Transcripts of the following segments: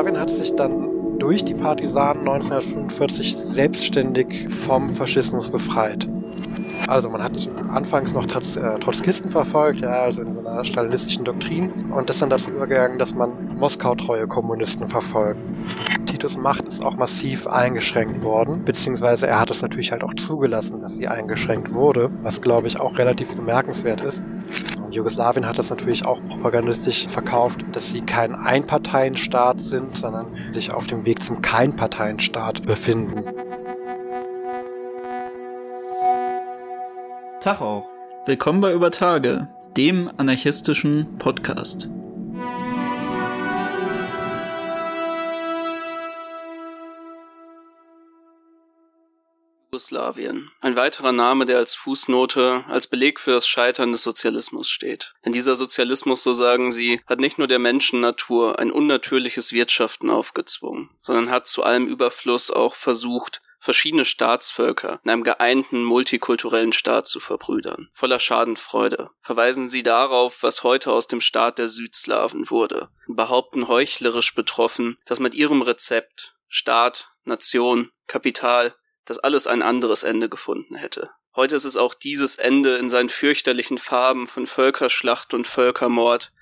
Jugoslawien hat sich dann durch die Partisanen 1945 selbstständig vom Faschismus befreit. Also man hat anfangs noch äh, Trotzkisten verfolgt, ja, also in so einer stalinistischen Doktrin und ist dann dazu übergegangen, dass man Moskau-treue Kommunisten verfolgt. Titus Macht ist auch massiv eingeschränkt worden, beziehungsweise er hat es natürlich halt auch zugelassen, dass sie eingeschränkt wurde, was glaube ich auch relativ bemerkenswert ist. Jugoslawien hat das natürlich auch propagandistisch verkauft, dass sie kein Einparteienstaat sind, sondern sich auf dem Weg zum Keinparteienstaat befinden. Tag auch. Willkommen bei Über Tage, dem anarchistischen Podcast. Jugoslawien. Ein weiterer Name, der als Fußnote, als Beleg für das Scheitern des Sozialismus steht. Denn dieser Sozialismus, so sagen sie, hat nicht nur der Menschennatur ein unnatürliches Wirtschaften aufgezwungen, sondern hat zu allem Überfluss auch versucht, verschiedene Staatsvölker in einem geeinten multikulturellen Staat zu verbrüdern. Voller Schadenfreude verweisen sie darauf, was heute aus dem Staat der Südslawen wurde, und behaupten heuchlerisch betroffen, dass mit ihrem Rezept Staat, Nation, Kapital das alles ein anderes Ende gefunden hätte. Heute ist es auch dieses Ende in seinen fürchterlichen Farben von Völkerschlacht und Völkermord,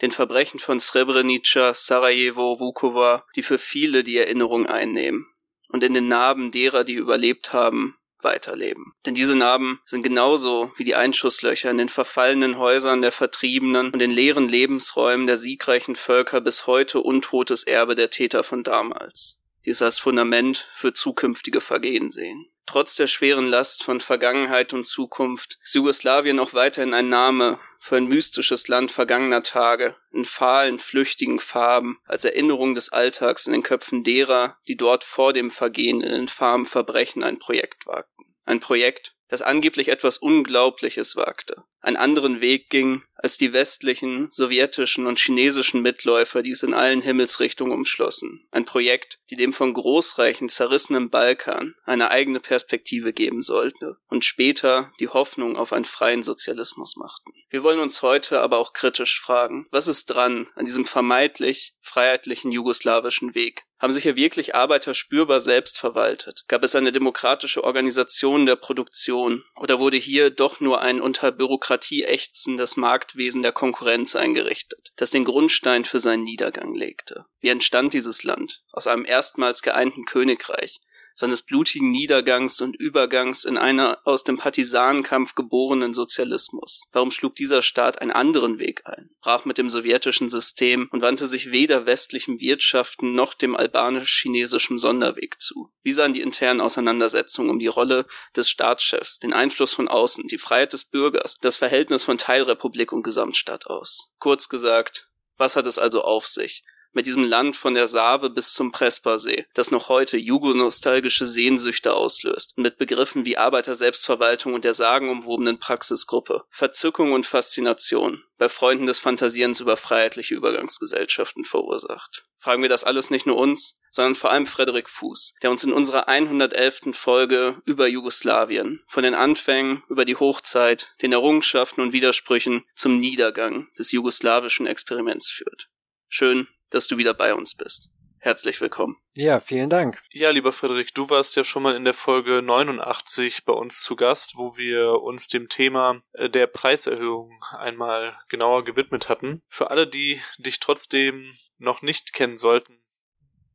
den Verbrechen von Srebrenica, Sarajevo, Vukovar, die für viele die Erinnerung einnehmen und in den Narben derer, die überlebt haben, weiterleben. Denn diese Narben sind genauso wie die Einschusslöcher in den verfallenen Häusern der Vertriebenen und den leeren Lebensräumen der siegreichen Völker bis heute untotes Erbe der Täter von damals, die es als Fundament für zukünftige Vergehen sehen. Trotz der schweren Last von Vergangenheit und Zukunft ist Jugoslawien auch weiterhin ein Name für ein mystisches Land vergangener Tage, in fahlen, flüchtigen Farben, als Erinnerung des Alltags in den Köpfen derer, die dort vor dem Vergehen in infamen Verbrechen ein Projekt wagten. Ein Projekt, das angeblich etwas Unglaubliches wagte, einen anderen Weg ging als die westlichen, sowjetischen und chinesischen Mitläufer, die es in allen Himmelsrichtungen umschlossen. Ein Projekt, die dem von Großreichen zerrissenen Balkan eine eigene Perspektive geben sollte und später die Hoffnung auf einen freien Sozialismus machten. Wir wollen uns heute aber auch kritisch fragen, was ist dran an diesem vermeintlich freiheitlichen jugoslawischen Weg? Haben sich hier wirklich Arbeiter spürbar selbst verwaltet? Gab es eine demokratische Organisation der Produktion? Oder wurde hier doch nur ein unter Bürokratie ächzendes Marktwesen der Konkurrenz eingerichtet, das den Grundstein für seinen Niedergang legte? Wie entstand dieses Land? Aus einem erstmals geeinten Königreich, seines blutigen Niedergangs und Übergangs in einer aus dem Partisanenkampf geborenen Sozialismus. Warum schlug dieser Staat einen anderen Weg ein, brach mit dem sowjetischen System und wandte sich weder westlichem Wirtschaften noch dem albanisch-chinesischen Sonderweg zu? Wie sahen die internen Auseinandersetzungen um die Rolle des Staatschefs, den Einfluss von außen, die Freiheit des Bürgers, das Verhältnis von Teilrepublik und Gesamtstaat aus? Kurz gesagt, was hat es also auf sich? Mit diesem Land von der Save bis zum Prespersee, das noch heute jugonostalgische Sehnsüchte auslöst, mit Begriffen wie Arbeiter-Selbstverwaltung und der sagenumwobenen Praxisgruppe, Verzückung und Faszination bei Freunden des Fantasierens über freiheitliche Übergangsgesellschaften verursacht. Fragen wir das alles nicht nur uns, sondern vor allem Frederik Fuß, der uns in unserer 111. Folge über Jugoslawien von den Anfängen über die Hochzeit, den Errungenschaften und Widersprüchen zum Niedergang des jugoslawischen Experiments führt. Schön, dass du wieder bei uns bist. Herzlich willkommen. Ja, vielen Dank. Ja, lieber Frederik, du warst ja schon mal in der Folge 89 bei uns zu Gast, wo wir uns dem Thema äh, der Preiserhöhung einmal genauer gewidmet hatten. Für alle, die dich trotzdem noch nicht kennen sollten,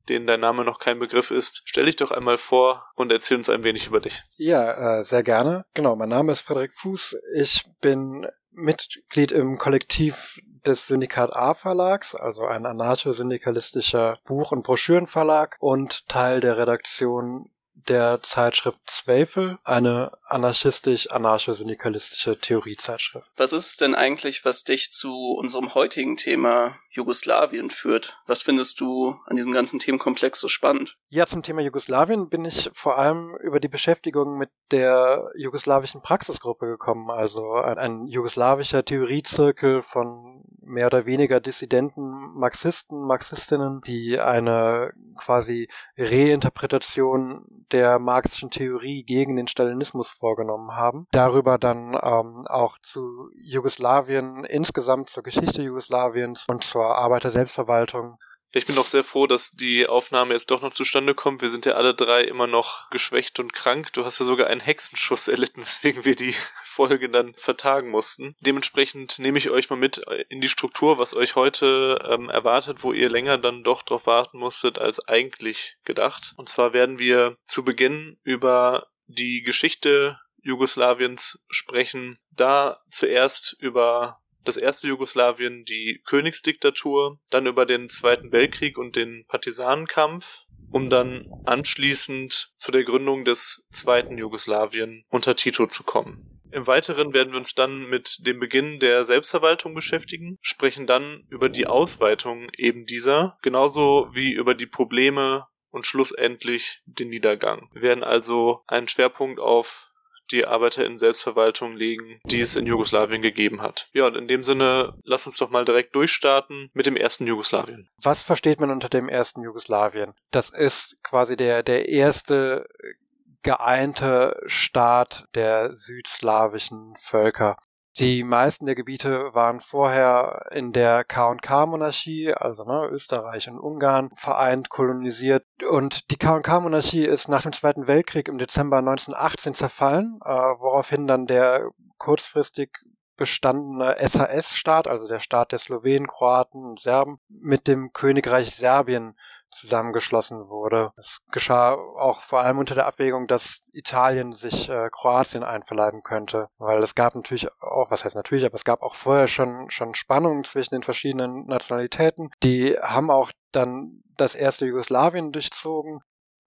denen dein Name noch kein Begriff ist, stell dich doch einmal vor und erzähl uns ein wenig über dich. Ja, äh, sehr gerne. Genau, mein Name ist Frederik Fuß. Ich bin Mitglied im Kollektiv des Syndikat A Verlags, also ein anarcho-syndikalistischer Buch- und Broschürenverlag und Teil der Redaktion der Zeitschrift Zweifel, eine anarchistisch-anarcho-syndikalistische Theoriezeitschrift. Was ist es denn eigentlich, was dich zu unserem heutigen Thema Jugoslawien führt? Was findest du an diesem ganzen Themenkomplex so spannend? Ja, zum Thema Jugoslawien bin ich vor allem über die Beschäftigung mit der jugoslawischen Praxisgruppe gekommen, also ein, ein jugoslawischer Theoriezirkel von mehr oder weniger dissidenten Marxisten, Marxistinnen, die eine quasi Reinterpretation der marxischen Theorie gegen den Stalinismus vorgenommen haben. Darüber dann ähm, auch zu Jugoslawien insgesamt, zur Geschichte Jugoslawiens und zur Arbeiter-Selbstverwaltung Ich bin auch sehr froh, dass die Aufnahme jetzt doch noch zustande kommt. Wir sind ja alle drei immer noch geschwächt und krank. Du hast ja sogar einen Hexenschuss erlitten, weswegen wir die Folge dann vertagen mussten. Dementsprechend nehme ich euch mal mit in die Struktur, was euch heute ähm, erwartet, wo ihr länger dann doch drauf warten musstet als eigentlich gedacht. Und zwar werden wir zu Beginn über die Geschichte Jugoslawiens sprechen. Da zuerst über das erste Jugoslawien die Königsdiktatur, dann über den Zweiten Weltkrieg und den Partisanenkampf, um dann anschließend zu der Gründung des zweiten Jugoslawien unter Tito zu kommen. Im Weiteren werden wir uns dann mit dem Beginn der Selbstverwaltung beschäftigen, sprechen dann über die Ausweitung eben dieser, genauso wie über die Probleme und schlussendlich den Niedergang. Wir werden also einen Schwerpunkt auf die Arbeiter in Selbstverwaltung legen, die es in Jugoslawien gegeben hat. Ja, und in dem Sinne, lass uns doch mal direkt durchstarten mit dem ersten Jugoslawien. Was versteht man unter dem ersten Jugoslawien? Das ist quasi der, der erste geeinte Staat der südslawischen Völker. Die meisten der Gebiete waren vorher in der K&K-Monarchie, also ne, Österreich und Ungarn, vereint, kolonisiert. Und die K&K-Monarchie ist nach dem Zweiten Weltkrieg im Dezember 1918 zerfallen, äh, woraufhin dann der kurzfristig bestandene SHS-Staat, also der Staat der Slowenen, Kroaten und Serben, mit dem Königreich Serbien zusammengeschlossen wurde. Es geschah auch vor allem unter der Abwägung, dass Italien sich äh, Kroatien einverleiben könnte, weil es gab natürlich auch, was heißt natürlich, aber es gab auch vorher schon schon Spannungen zwischen den verschiedenen Nationalitäten. Die haben auch dann das erste Jugoslawien durchzogen.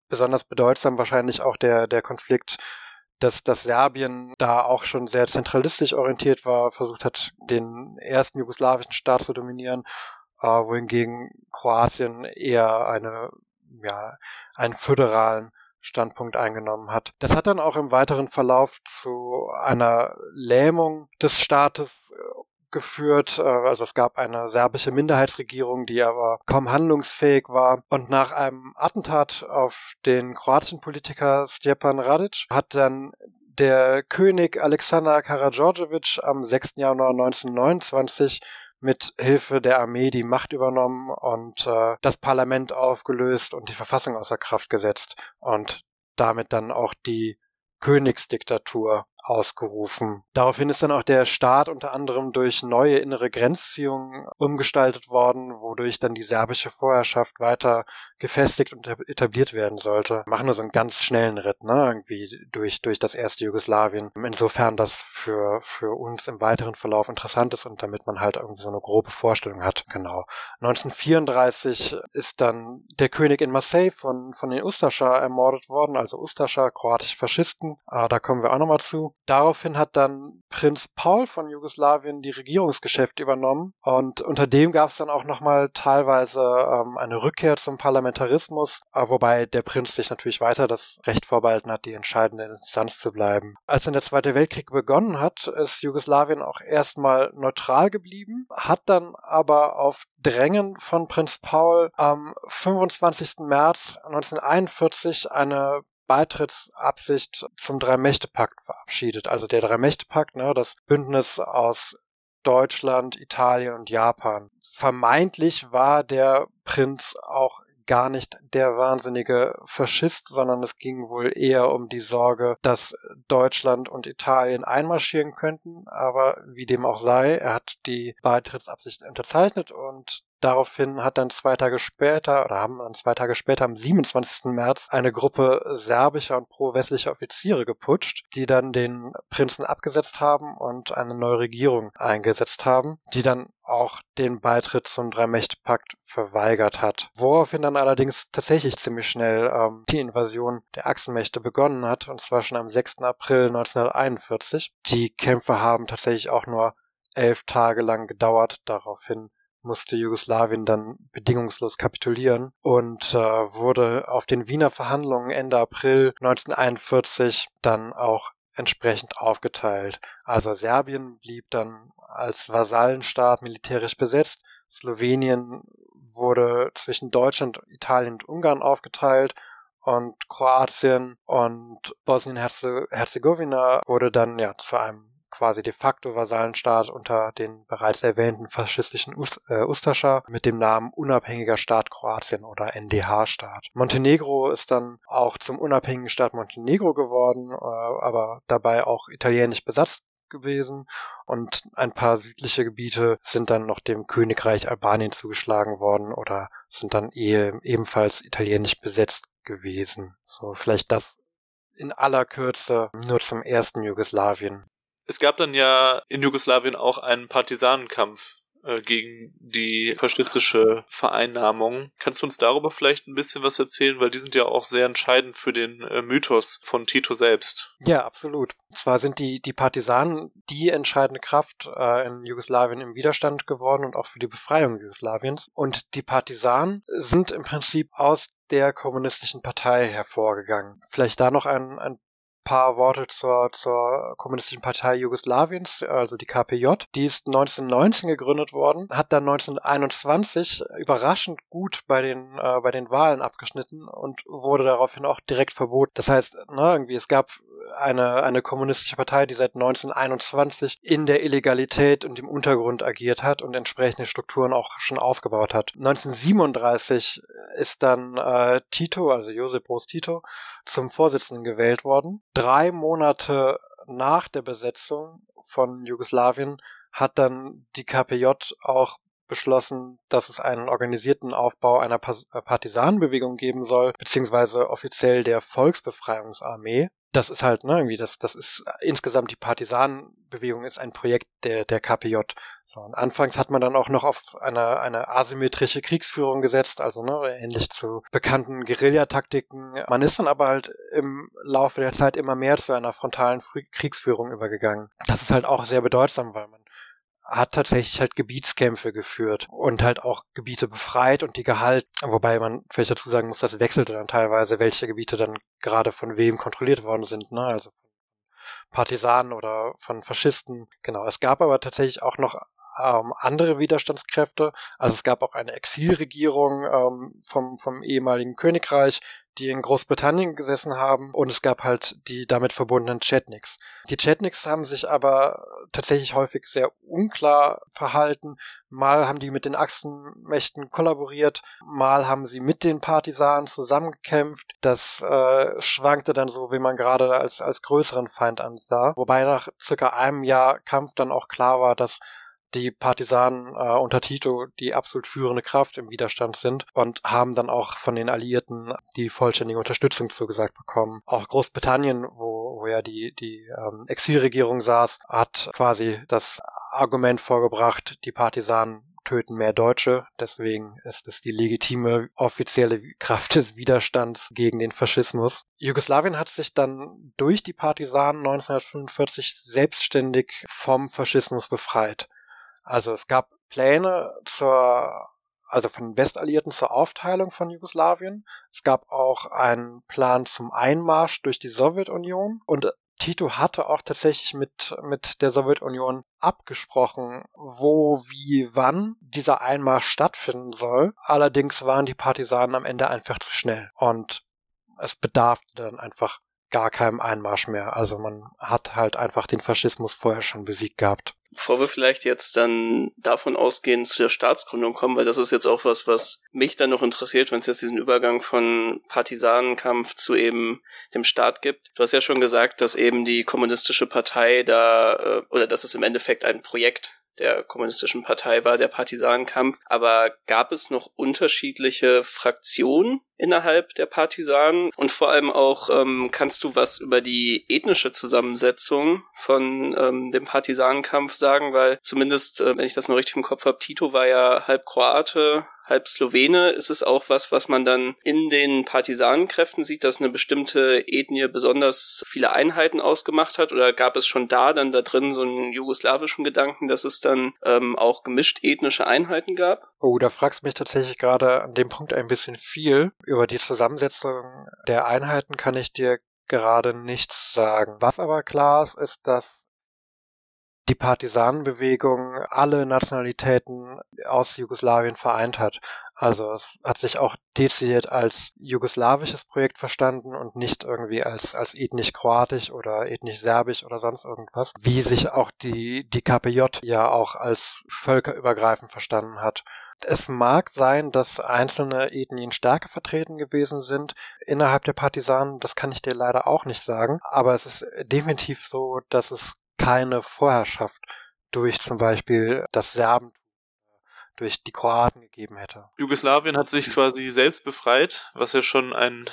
Besonders bedeutsam wahrscheinlich auch der der Konflikt dass, dass Serbien da auch schon sehr zentralistisch orientiert war, versucht hat, den ersten jugoslawischen Staat zu dominieren wohingegen Kroatien eher eine, ja, einen föderalen Standpunkt eingenommen hat. Das hat dann auch im weiteren Verlauf zu einer Lähmung des Staates äh, geführt. Äh, also es gab eine serbische Minderheitsregierung, die aber kaum handlungsfähig war. Und nach einem Attentat auf den kroatischen Politiker Stjepan Radic hat dann der König Alexander Karađorđević am 6. Januar 1929 mit Hilfe der Armee die Macht übernommen und äh, das Parlament aufgelöst und die Verfassung außer Kraft gesetzt und damit dann auch die Königsdiktatur ausgerufen. Daraufhin ist dann auch der Staat unter anderem durch neue innere Grenzziehungen umgestaltet worden, wodurch dann die serbische Vorherrschaft weiter gefestigt und etabliert werden sollte. Machen nur so einen ganz schnellen Ritt, ne, irgendwie durch, durch das erste Jugoslawien. Insofern das für, für uns im weiteren Verlauf interessant ist und damit man halt irgendwie so eine grobe Vorstellung hat. Genau. 1934 ist dann der König in Marseille von, von den Ustascha ermordet worden, also Ustascha, kroatische Faschisten. Ah, da kommen wir auch nochmal zu. Daraufhin hat dann Prinz Paul von Jugoslawien die Regierungsgeschäfte übernommen und unter dem gab es dann auch nochmal teilweise ähm, eine Rückkehr zum Parlamentarismus, äh, wobei der Prinz sich natürlich weiter das Recht vorbehalten hat, die entscheidende Instanz zu bleiben. Als dann der Zweite Weltkrieg begonnen hat, ist Jugoslawien auch erstmal neutral geblieben, hat dann aber auf Drängen von Prinz Paul am 25. März 1941 eine Beitrittsabsicht zum Drei-Mächte-Pakt verabschiedet. Also der Drei-Mächte-Pakt, ne, das Bündnis aus Deutschland, Italien und Japan. Vermeintlich war der Prinz auch gar nicht der wahnsinnige Faschist, sondern es ging wohl eher um die Sorge, dass Deutschland und Italien einmarschieren könnten. Aber wie dem auch sei, er hat die Beitrittsabsicht unterzeichnet und Daraufhin hat dann zwei Tage später oder haben dann zwei Tage später am 27. März eine Gruppe serbischer und pro-westlicher Offiziere geputscht, die dann den Prinzen abgesetzt haben und eine neue Regierung eingesetzt haben, die dann auch den Beitritt zum Drei-Mächte-Pakt verweigert hat. Woraufhin dann allerdings tatsächlich ziemlich schnell ähm, die Invasion der Achsenmächte begonnen hat, und zwar schon am 6. April 1941. Die Kämpfe haben tatsächlich auch nur elf Tage lang gedauert. Daraufhin musste Jugoslawien dann bedingungslos kapitulieren und äh, wurde auf den Wiener Verhandlungen Ende April 1941 dann auch entsprechend aufgeteilt. Also Serbien blieb dann als Vasallenstaat militärisch besetzt, Slowenien wurde zwischen Deutschland, Italien und Ungarn aufgeteilt und Kroatien und Bosnien-Herzegowina wurde dann ja zu einem quasi de facto Vasallenstaat unter den bereits erwähnten faschistischen Ust äh, Ustascha mit dem Namen Unabhängiger Staat Kroatien oder NDH-Staat. Montenegro ist dann auch zum unabhängigen Staat Montenegro geworden, äh, aber dabei auch italienisch besetzt gewesen und ein paar südliche Gebiete sind dann noch dem Königreich Albanien zugeschlagen worden oder sind dann eh, ebenfalls italienisch besetzt gewesen. So, vielleicht das in aller Kürze nur zum ersten Jugoslawien. Es gab dann ja in Jugoslawien auch einen Partisanenkampf äh, gegen die faschistische Vereinnahmung. Kannst du uns darüber vielleicht ein bisschen was erzählen, weil die sind ja auch sehr entscheidend für den äh, Mythos von Tito selbst. Ja, absolut. Zwar sind die, die Partisanen die entscheidende Kraft äh, in Jugoslawien im Widerstand geworden und auch für die Befreiung Jugoslawiens. Und die Partisanen sind im Prinzip aus der kommunistischen Partei hervorgegangen. Vielleicht da noch ein, ein paar Worte zur, zur Kommunistischen Partei Jugoslawiens, also die KPJ. Die ist 1919 gegründet worden, hat dann 1921 überraschend gut bei den, äh, bei den Wahlen abgeschnitten und wurde daraufhin auch direkt verboten. Das heißt, ne, irgendwie, es gab eine, eine kommunistische Partei, die seit 1921 in der Illegalität und im Untergrund agiert hat und entsprechende Strukturen auch schon aufgebaut hat. 1937 ist dann äh, Tito, also Josep Broz Tito, zum Vorsitzenden gewählt worden. Drei Monate nach der Besetzung von Jugoslawien hat dann die KPJ auch beschlossen, dass es einen organisierten Aufbau einer Partisanenbewegung geben soll, beziehungsweise offiziell der Volksbefreiungsarmee das ist halt, ne, irgendwie, das, das ist insgesamt die Partisanenbewegung ist ein Projekt der, der KPJ. So, und anfangs hat man dann auch noch auf eine, eine asymmetrische Kriegsführung gesetzt, also ne, ähnlich zu bekannten Guerillataktiken. Man ist dann aber halt im Laufe der Zeit immer mehr zu einer frontalen Kriegsführung übergegangen. Das ist halt auch sehr bedeutsam, weil man hat tatsächlich halt Gebietskämpfe geführt und halt auch Gebiete befreit und die gehalten. Wobei man vielleicht dazu sagen muss, das wechselte dann teilweise, welche Gebiete dann gerade von wem kontrolliert worden sind, ne? Also von Partisanen oder von Faschisten. Genau. Es gab aber tatsächlich auch noch ähm, andere Widerstandskräfte. Also es gab auch eine Exilregierung ähm, vom, vom ehemaligen Königreich, die in Großbritannien gesessen haben und es gab halt die damit verbundenen Chetniks. Die Chetniks haben sich aber tatsächlich häufig sehr unklar verhalten. Mal haben die mit den Achsenmächten kollaboriert, mal haben sie mit den Partisanen zusammengekämpft. Das äh, schwankte dann so, wie man gerade als, als größeren Feind ansah. Wobei nach circa einem Jahr Kampf dann auch klar war, dass die Partisanen äh, unter Tito die absolut führende Kraft im Widerstand sind und haben dann auch von den Alliierten die vollständige Unterstützung zugesagt bekommen. Auch Großbritannien, wo, wo ja die, die ähm, Exilregierung saß, hat quasi das Argument vorgebracht, die Partisanen töten mehr Deutsche. Deswegen ist es die legitime offizielle Kraft des Widerstands gegen den Faschismus. Jugoslawien hat sich dann durch die Partisanen 1945 selbstständig vom Faschismus befreit. Also es gab Pläne zur, also von Westalliierten zur Aufteilung von Jugoslawien. Es gab auch einen Plan zum Einmarsch durch die Sowjetunion und Tito hatte auch tatsächlich mit, mit der Sowjetunion abgesprochen, wo, wie, wann dieser Einmarsch stattfinden soll. Allerdings waren die Partisanen am Ende einfach zu schnell und es bedarf dann einfach gar keinem Einmarsch mehr. Also man hat halt einfach den Faschismus vorher schon besiegt gehabt. Bevor wir vielleicht jetzt dann davon ausgehend zu der Staatsgründung kommen, weil das ist jetzt auch was, was mich dann noch interessiert, wenn es jetzt diesen Übergang von Partisanenkampf zu eben dem Staat gibt. Du hast ja schon gesagt, dass eben die kommunistische Partei da, äh, oder dass es im Endeffekt ein Projekt der kommunistischen Partei war, der Partisanenkampf. Aber gab es noch unterschiedliche Fraktionen innerhalb der Partisanen? Und vor allem auch, ähm, kannst du was über die ethnische Zusammensetzung von ähm, dem Partisanenkampf sagen? Weil zumindest, äh, wenn ich das noch richtig im Kopf habe, Tito war ja halb Kroate, halb Slowene, ist es auch was, was man dann in den Partisanenkräften sieht, dass eine bestimmte Ethnie besonders viele Einheiten ausgemacht hat? Oder gab es schon da dann da drin so einen jugoslawischen Gedanken, dass es dann ähm, auch gemischt ethnische Einheiten gab? Oh, da fragst mich tatsächlich gerade an dem Punkt ein bisschen viel. Über die Zusammensetzung der Einheiten kann ich dir gerade nichts sagen. Was aber klar ist, ist, dass die Partisanenbewegung alle Nationalitäten aus Jugoslawien vereint hat. Also es hat sich auch dezidiert als jugoslawisches Projekt verstanden und nicht irgendwie als, als ethnisch kroatisch oder ethnisch serbisch oder sonst irgendwas, wie sich auch die, die KPJ ja auch als völkerübergreifend verstanden hat. Es mag sein, dass einzelne Ethnien stärker vertreten gewesen sind innerhalb der Partisanen, das kann ich dir leider auch nicht sagen, aber es ist definitiv so, dass es keine Vorherrschaft durch zum Beispiel das Serben durch die Kroaten gegeben hätte. Jugoslawien hat sich quasi selbst befreit, was ja schon ein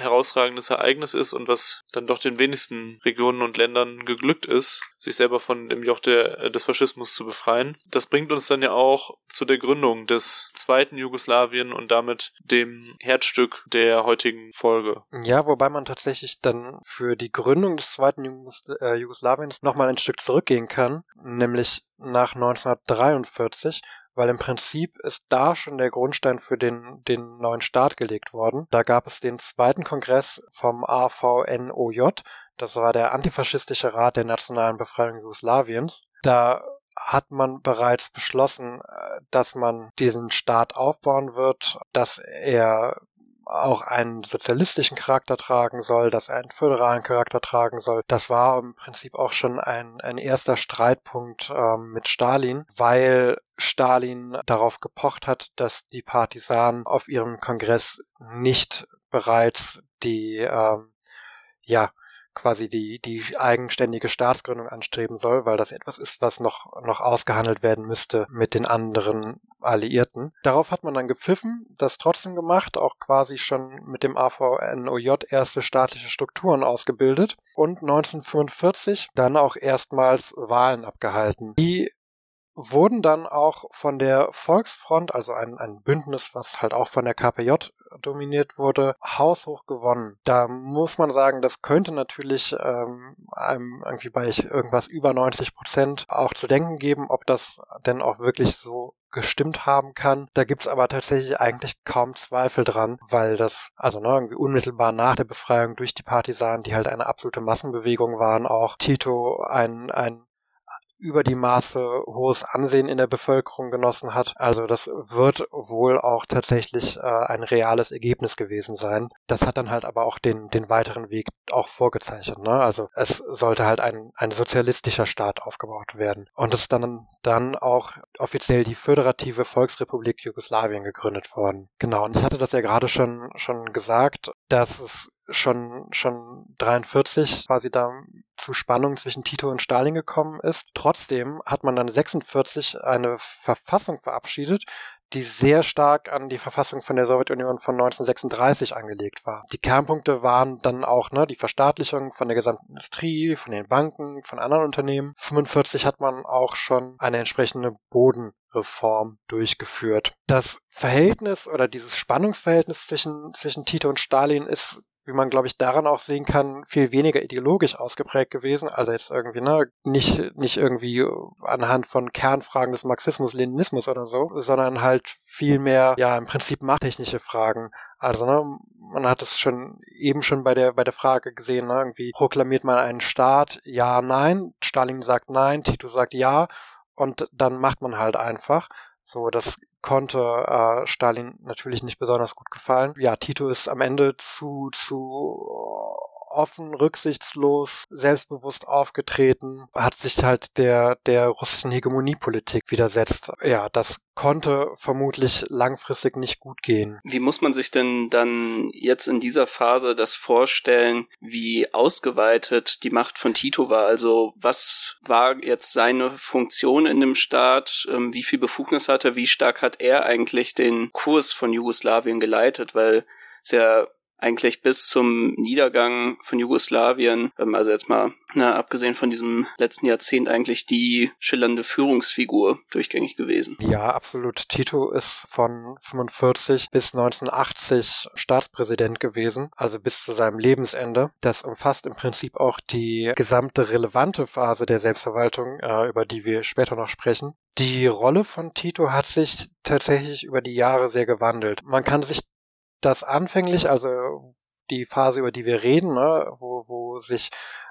herausragendes Ereignis ist und was dann doch den wenigsten Regionen und Ländern geglückt ist, sich selber von dem Joch der, äh, des Faschismus zu befreien. Das bringt uns dann ja auch zu der Gründung des zweiten Jugoslawien und damit dem Herzstück der heutigen Folge. Ja, wobei man tatsächlich dann für die Gründung des zweiten Jugos äh, Jugoslawiens nochmal ein Stück zurückgehen kann, nämlich nach 1943 weil im Prinzip ist da schon der Grundstein für den, den neuen Staat gelegt worden. Da gab es den zweiten Kongress vom AVNOJ, das war der antifaschistische Rat der nationalen Befreiung Jugoslawiens. Da hat man bereits beschlossen, äh, dass man diesen Staat aufbauen wird, dass er auch einen sozialistischen Charakter tragen soll, dass er einen föderalen Charakter tragen soll. Das war im Prinzip auch schon ein, ein erster Streitpunkt ähm, mit Stalin, weil Stalin darauf gepocht hat, dass die Partisanen auf ihrem Kongress nicht bereits die ähm, ja quasi die, die eigenständige Staatsgründung anstreben soll, weil das etwas ist, was noch, noch ausgehandelt werden müsste mit den anderen Alliierten. Darauf hat man dann gepfiffen, das trotzdem gemacht, auch quasi schon mit dem AVNOJ erste staatliche Strukturen ausgebildet und 1945 dann auch erstmals Wahlen abgehalten. Die wurden dann auch von der Volksfront, also ein, ein Bündnis, was halt auch von der KPJ dominiert wurde, haushoch gewonnen. Da muss man sagen, das könnte natürlich ähm, einem irgendwie bei irgendwas über 90 Prozent auch zu denken geben, ob das denn auch wirklich so gestimmt haben kann. Da gibt's aber tatsächlich eigentlich kaum Zweifel dran, weil das, also ne, irgendwie unmittelbar nach der Befreiung durch die Partisanen, die halt eine absolute Massenbewegung waren, auch Tito ein, ein über die Maße hohes Ansehen in der Bevölkerung genossen hat. Also das wird wohl auch tatsächlich äh, ein reales Ergebnis gewesen sein. Das hat dann halt aber auch den, den weiteren Weg auch vorgezeichnet. Ne? Also es sollte halt ein, ein sozialistischer Staat aufgebaut werden. Und es ist dann, dann auch offiziell die Föderative Volksrepublik Jugoslawien gegründet worden. Genau, und ich hatte das ja gerade schon, schon gesagt, dass es schon, schon 43 quasi da zu Spannung zwischen Tito und Stalin gekommen ist. Trotzdem hat man dann 46 eine Verfassung verabschiedet, die sehr stark an die Verfassung von der Sowjetunion von 1936 angelegt war. Die Kernpunkte waren dann auch ne, die Verstaatlichung von der gesamten Industrie, von den Banken, von anderen Unternehmen. 45 hat man auch schon eine entsprechende Bodenreform durchgeführt. Das Verhältnis oder dieses Spannungsverhältnis zwischen, zwischen Tito und Stalin ist wie man, glaube ich, daran auch sehen kann, viel weniger ideologisch ausgeprägt gewesen. Also jetzt irgendwie, ne, nicht, nicht irgendwie anhand von Kernfragen des Marxismus, Leninismus oder so, sondern halt viel mehr, ja, im Prinzip machttechnische Fragen. Also, ne, man hat es schon eben schon bei der, bei der Frage gesehen, ne, irgendwie proklamiert man einen Staat, ja, nein, Stalin sagt nein, Tito sagt ja, und dann macht man halt einfach. So, das konnte äh, Stalin natürlich nicht besonders gut gefallen. Ja, Tito ist am Ende zu, zu offen, rücksichtslos, selbstbewusst aufgetreten, hat sich halt der, der russischen Hegemoniepolitik widersetzt. Ja, das konnte vermutlich langfristig nicht gut gehen. Wie muss man sich denn dann jetzt in dieser Phase das vorstellen, wie ausgeweitet die Macht von Tito war? Also was war jetzt seine Funktion in dem Staat? Ähm, wie viel Befugnis hatte er? Wie stark hat er eigentlich den Kurs von Jugoslawien geleitet? Weil ja eigentlich bis zum Niedergang von Jugoslawien, ähm, also jetzt mal na, abgesehen von diesem letzten Jahrzehnt eigentlich die schillernde Führungsfigur durchgängig gewesen. Ja, absolut. Tito ist von 45 bis 1980 Staatspräsident gewesen, also bis zu seinem Lebensende. Das umfasst im Prinzip auch die gesamte relevante Phase der Selbstverwaltung, äh, über die wir später noch sprechen. Die Rolle von Tito hat sich tatsächlich über die Jahre sehr gewandelt. Man kann sich das anfänglich, also die Phase, über die wir reden, ne, wo, wo sich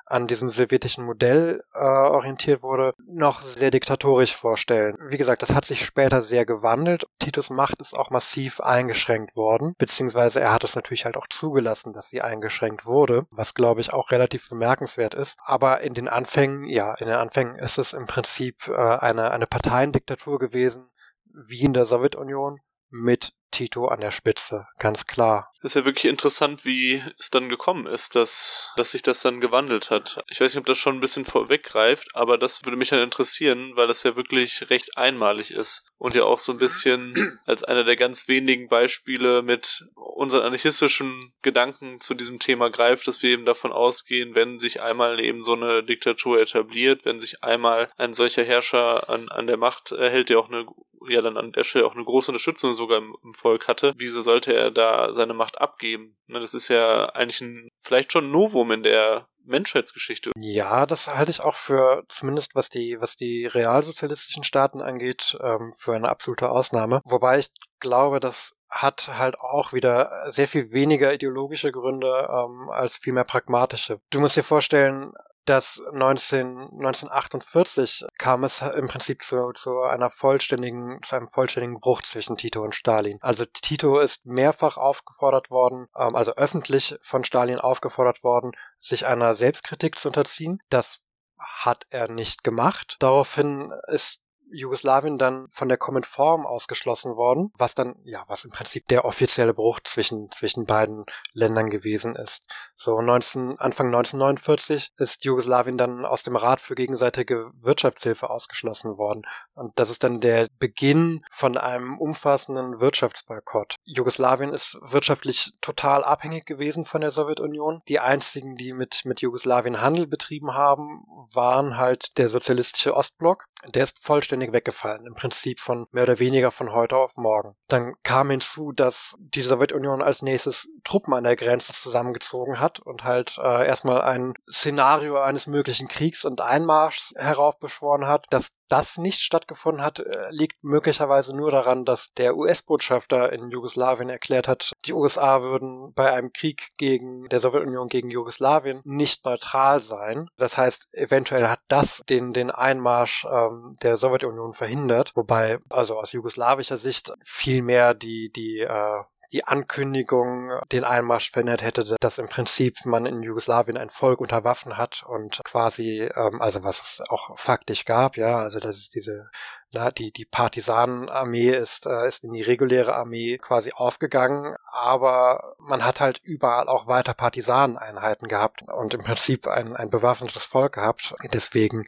an diesem sowjetischen Modell äh, orientiert wurde, noch sehr diktatorisch vorstellen. Wie gesagt, das hat sich später sehr gewandelt. Titus Macht ist auch massiv eingeschränkt worden, beziehungsweise er hat es natürlich halt auch zugelassen, dass sie eingeschränkt wurde, was glaube ich auch relativ bemerkenswert ist. Aber in den Anfängen, ja, in den Anfängen ist es im Prinzip äh, eine, eine Parteiendiktatur gewesen, wie in der Sowjetunion mit Tito an der Spitze, ganz klar. Das ist ja wirklich interessant, wie es dann gekommen ist, dass, dass sich das dann gewandelt hat. Ich weiß nicht, ob das schon ein bisschen vorweggreift, aber das würde mich dann interessieren, weil das ja wirklich recht einmalig ist und ja auch so ein bisschen als einer der ganz wenigen Beispiele mit unseren anarchistischen Gedanken zu diesem Thema greift, dass wir eben davon ausgehen, wenn sich einmal eben so eine Diktatur etabliert, wenn sich einmal ein solcher Herrscher an, an der Macht erhält, der auch eine ja dann an der Stelle auch eine große Unterstützung sogar im, im Volk hatte, wieso sollte er da seine Macht abgeben? Ne, das ist ja eigentlich ein vielleicht schon Novum in der Menschheitsgeschichte. Ja, das halte ich auch für, zumindest was die, was die realsozialistischen Staaten angeht, ähm, für eine absolute Ausnahme. Wobei ich glaube, das hat halt auch wieder sehr viel weniger ideologische Gründe ähm, als viel mehr pragmatische. Du musst dir vorstellen, dass 19, 1948 kam es im Prinzip zu, zu einer vollständigen, zu einem vollständigen Bruch zwischen Tito und Stalin. Also Tito ist mehrfach aufgefordert worden, ähm, also öffentlich von Stalin aufgefordert worden, sich einer Selbstkritik zu unterziehen. Das hat er nicht gemacht. Daraufhin ist Jugoslawien dann von der Form ausgeschlossen worden, was dann, ja, was im Prinzip der offizielle Bruch zwischen, zwischen beiden Ländern gewesen ist. So 19, Anfang 1949 ist Jugoslawien dann aus dem Rat für gegenseitige Wirtschaftshilfe ausgeschlossen worden. Und das ist dann der Beginn von einem umfassenden Wirtschaftsboykott. Jugoslawien ist wirtschaftlich total abhängig gewesen von der Sowjetunion. Die einzigen, die mit, mit Jugoslawien Handel betrieben haben, waren halt der sozialistische Ostblock. Der ist vollständig vollständig weggefallen, im Prinzip von mehr oder weniger von heute auf morgen. Dann kam hinzu, dass die Sowjetunion als nächstes Truppen an der Grenze zusammengezogen hat und halt äh, erstmal ein Szenario eines möglichen Kriegs und Einmarschs heraufbeschworen hat. Das das nicht stattgefunden hat, äh, liegt möglicherweise nur daran, dass der US-Botschafter in Jugoslawien erklärt hat, die USA würden bei einem Krieg gegen der Sowjetunion gegen Jugoslawien nicht neutral sein. Das heißt, eventuell hat das den, den Einmarsch ähm, der Sowjetunion verhindert, wobei also aus jugoslawischer Sicht viel mehr die, die äh, die Ankündigung den Einmarsch verhindert hätte, dass im Prinzip man in Jugoslawien ein Volk unter Waffen hat und quasi, ähm, also was es auch faktisch gab, ja, also das ist diese na, die, die Partisanenarmee ist, äh, ist in die reguläre Armee quasi aufgegangen, aber man hat halt überall auch weiter Partisaneneinheiten gehabt und im Prinzip ein, ein bewaffnetes Volk gehabt. Deswegen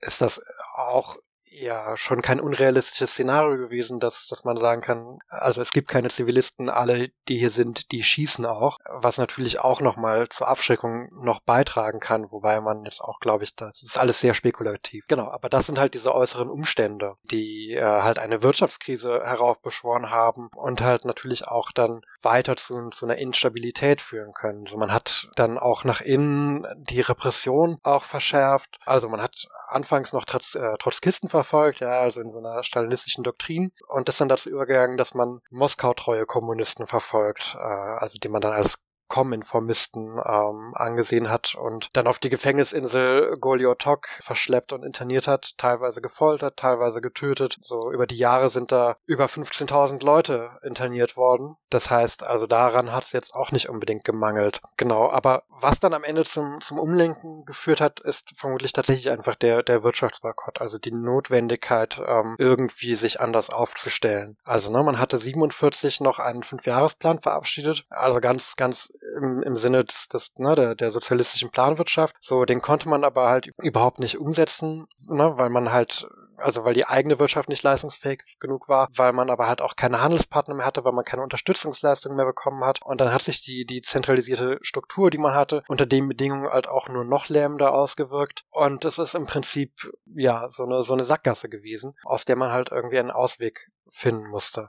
ist das auch ja schon kein unrealistisches Szenario gewesen, dass, dass man sagen kann, also es gibt keine Zivilisten, alle, die hier sind, die schießen auch, was natürlich auch nochmal zur Abschreckung noch beitragen kann, wobei man jetzt auch, glaube ich, das ist alles sehr spekulativ. Genau, aber das sind halt diese äußeren Umstände, die äh, halt eine Wirtschaftskrise heraufbeschworen haben und halt natürlich auch dann weiter zu, zu einer Instabilität führen können. Also man hat dann auch nach innen die Repression auch verschärft. Also man hat anfangs noch Trotz, äh, Trotzkisten verfolgt, ja, also in so einer stalinistischen Doktrin und ist dann dazu übergegangen, dass man Moskau-treue Kommunisten verfolgt, äh, also die man dann als Kominformisten ähm, angesehen hat und dann auf die Gefängnisinsel Goliotok verschleppt und interniert hat, teilweise gefoltert, teilweise getötet. So über die Jahre sind da über 15.000 Leute interniert worden. Das heißt, also daran hat es jetzt auch nicht unbedingt gemangelt. Genau, aber was dann am Ende zum, zum Umlenken geführt hat, ist vermutlich tatsächlich einfach der, der Wirtschaftsboykott, also die Notwendigkeit, ähm, irgendwie sich anders aufzustellen. Also ne, man hatte 47 noch einen Fünfjahresplan verabschiedet, also ganz, ganz im, im Sinne des, des ne, der, der sozialistischen Planwirtschaft. So, den konnte man aber halt überhaupt nicht umsetzen, ne, weil man halt also weil die eigene Wirtschaft nicht leistungsfähig genug war, weil man aber halt auch keine Handelspartner mehr hatte, weil man keine Unterstützungsleistungen mehr bekommen hat. Und dann hat sich die, die zentralisierte Struktur, die man hatte, unter den Bedingungen halt auch nur noch lähmender ausgewirkt. Und es ist im Prinzip, ja, so eine, so eine Sackgasse gewesen, aus der man halt irgendwie einen Ausweg finden musste.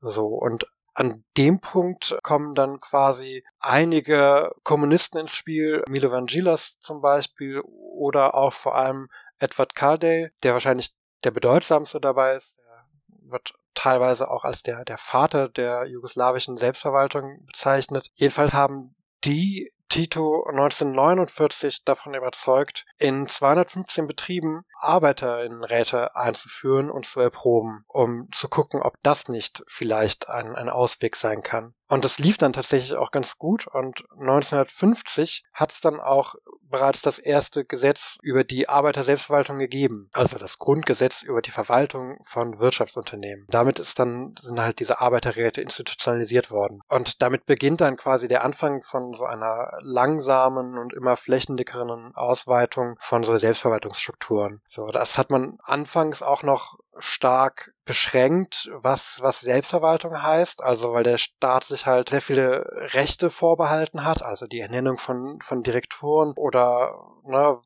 So, und an dem Punkt kommen dann quasi einige Kommunisten ins Spiel, Milo Vangelis zum Beispiel oder auch vor allem Edward Carday, der wahrscheinlich der bedeutsamste dabei ist. Er wird teilweise auch als der, der Vater der jugoslawischen Selbstverwaltung bezeichnet. Jedenfalls haben die Tito 1949 davon überzeugt, in 215 Betrieben Arbeiterinnenräte einzuführen und zu erproben, um zu gucken, ob das nicht vielleicht ein, ein Ausweg sein kann. Und das lief dann tatsächlich auch ganz gut und 1950 hat es dann auch bereits das erste Gesetz über die Arbeiterselbstverwaltung gegeben, also das Grundgesetz über die Verwaltung von Wirtschaftsunternehmen. Damit ist dann sind halt diese Arbeiterräte institutionalisiert worden und damit beginnt dann quasi der Anfang von so einer langsamen und immer flächendickeren Ausweitung von so Selbstverwaltungsstrukturen. So, das hat man anfangs auch noch stark beschränkt, was, was Selbstverwaltung heißt, also weil der Staat sich halt sehr viele Rechte vorbehalten hat, also die Ernennung von, von Direktoren oder ne,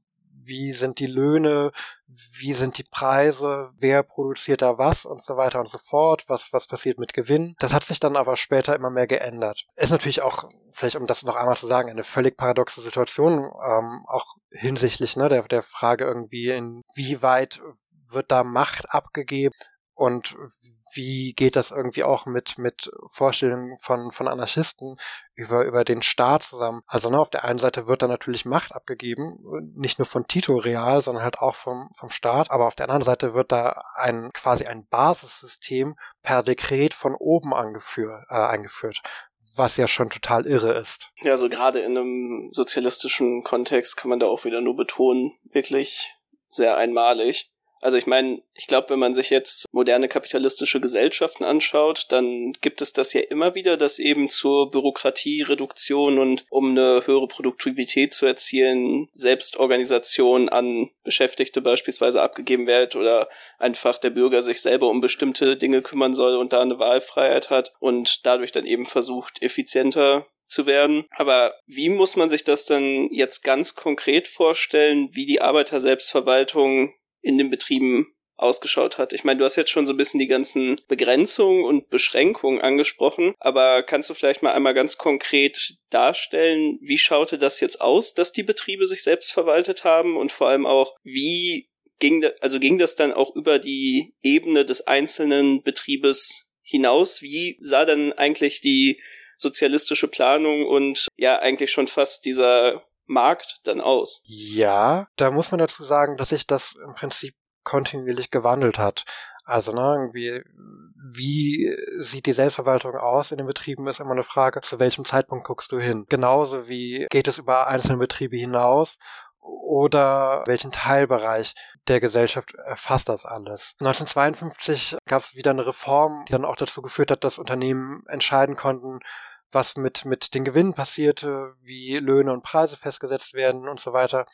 wie sind die Löhne, wie sind die Preise, wer produziert da was und so weiter und so fort, was, was passiert mit Gewinn. Das hat sich dann aber später immer mehr geändert. Ist natürlich auch, vielleicht um das noch einmal zu sagen, eine völlig paradoxe Situation, ähm, auch hinsichtlich ne, der, der Frage irgendwie, inwieweit wird da Macht abgegeben und wie geht das irgendwie auch mit, mit Vorstellungen von, von Anarchisten über, über den Staat zusammen? Also ne, auf der einen Seite wird da natürlich Macht abgegeben, nicht nur von Tito real, sondern halt auch vom, vom Staat, aber auf der anderen Seite wird da ein quasi ein Basissystem per Dekret von oben angeführt, äh, eingeführt was ja schon total irre ist. Ja, also gerade in einem sozialistischen Kontext kann man da auch wieder nur betonen, wirklich sehr einmalig. Also ich meine, ich glaube, wenn man sich jetzt moderne kapitalistische Gesellschaften anschaut, dann gibt es das ja immer wieder, dass eben zur Bürokratiereduktion und um eine höhere Produktivität zu erzielen, Selbstorganisation an Beschäftigte beispielsweise abgegeben wird oder einfach der Bürger sich selber um bestimmte Dinge kümmern soll und da eine Wahlfreiheit hat und dadurch dann eben versucht, effizienter zu werden. Aber wie muss man sich das denn jetzt ganz konkret vorstellen, wie die Arbeiterselbstverwaltung in den Betrieben ausgeschaut hat. Ich meine, du hast jetzt schon so ein bisschen die ganzen Begrenzungen und Beschränkungen angesprochen, aber kannst du vielleicht mal einmal ganz konkret darstellen, wie schaute das jetzt aus, dass die Betriebe sich selbst verwaltet haben und vor allem auch, wie ging, also ging das dann auch über die Ebene des einzelnen Betriebes hinaus? Wie sah dann eigentlich die sozialistische Planung und ja eigentlich schon fast dieser Markt dann aus? Ja, da muss man dazu sagen, dass sich das im Prinzip kontinuierlich gewandelt hat. Also, ne, irgendwie, wie sieht die Selbstverwaltung aus in den Betrieben, ist immer eine Frage, zu welchem Zeitpunkt guckst du hin. Genauso wie geht es über einzelne Betriebe hinaus oder welchen Teilbereich der Gesellschaft erfasst das alles. 1952 gab es wieder eine Reform, die dann auch dazu geführt hat, dass Unternehmen entscheiden konnten, was mit, mit den Gewinnen passierte, wie Löhne und Preise festgesetzt werden und so weiter.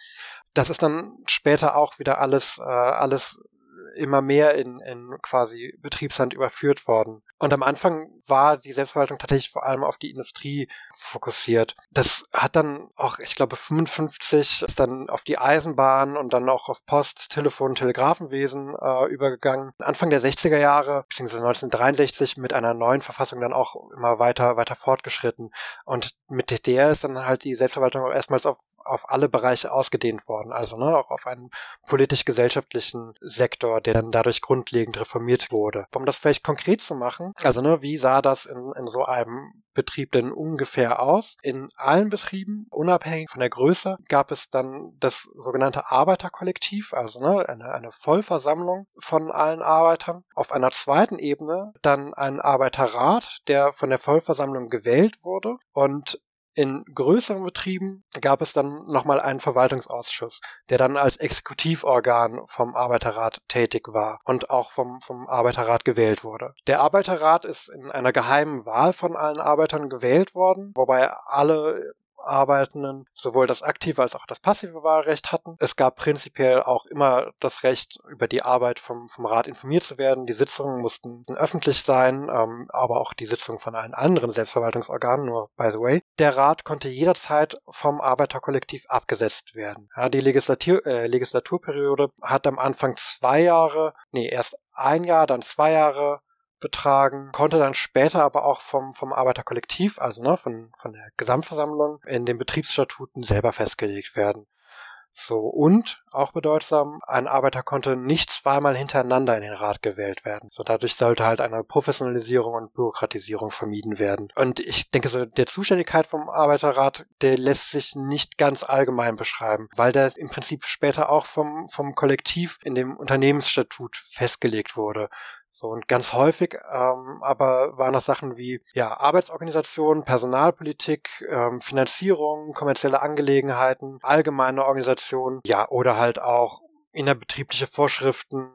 Das ist dann später auch wieder alles, äh, alles immer mehr in, in quasi Betriebshand überführt worden. Und am Anfang war die Selbstverwaltung tatsächlich vor allem auf die Industrie fokussiert. Das hat dann auch, ich glaube, 55 ist dann auf die Eisenbahn und dann auch auf Post, Telefon, Telegrafenwesen äh, übergegangen. Anfang der 60er Jahre, beziehungsweise 1963 mit einer neuen Verfassung dann auch immer weiter, weiter fortgeschritten. Und mit der ist dann halt die Selbstverwaltung auch erstmals auf auf alle Bereiche ausgedehnt worden, also ne, auch auf einen politisch-gesellschaftlichen Sektor, der dann dadurch grundlegend reformiert wurde. Um das vielleicht konkret zu machen, also ne, wie sah das in, in so einem Betrieb denn ungefähr aus? In allen Betrieben, unabhängig von der Größe, gab es dann das sogenannte Arbeiterkollektiv, also ne, eine, eine Vollversammlung von allen Arbeitern. Auf einer zweiten Ebene dann ein Arbeiterrat, der von der Vollversammlung gewählt wurde und in größeren Betrieben gab es dann nochmal einen Verwaltungsausschuss, der dann als Exekutivorgan vom Arbeiterrat tätig war und auch vom, vom Arbeiterrat gewählt wurde. Der Arbeiterrat ist in einer geheimen Wahl von allen Arbeitern gewählt worden, wobei alle Arbeitenden sowohl das aktive als auch das passive Wahlrecht hatten. Es gab prinzipiell auch immer das Recht, über die Arbeit vom, vom Rat informiert zu werden. Die Sitzungen mussten öffentlich sein, ähm, aber auch die Sitzungen von allen anderen Selbstverwaltungsorganen, nur by the way. Der Rat konnte jederzeit vom Arbeiterkollektiv abgesetzt werden. Ja, die Legislatur, äh, Legislaturperiode hat am Anfang zwei Jahre, nee, erst ein Jahr, dann zwei Jahre betragen, konnte dann später aber auch vom, vom Arbeiterkollektiv, also ne, von, von der Gesamtversammlung in den Betriebsstatuten selber festgelegt werden. So, und auch bedeutsam, ein Arbeiter konnte nicht zweimal hintereinander in den Rat gewählt werden. So, dadurch sollte halt eine Professionalisierung und Bürokratisierung vermieden werden. Und ich denke, so der Zuständigkeit vom Arbeiterrat, der lässt sich nicht ganz allgemein beschreiben, weil der im Prinzip später auch vom, vom Kollektiv in dem Unternehmensstatut festgelegt wurde. So, und ganz häufig ähm, aber waren das Sachen wie ja, Arbeitsorganisation, Personalpolitik, ähm, Finanzierung, kommerzielle Angelegenheiten, allgemeine Organisation, ja, oder halt auch innerbetriebliche Vorschriften,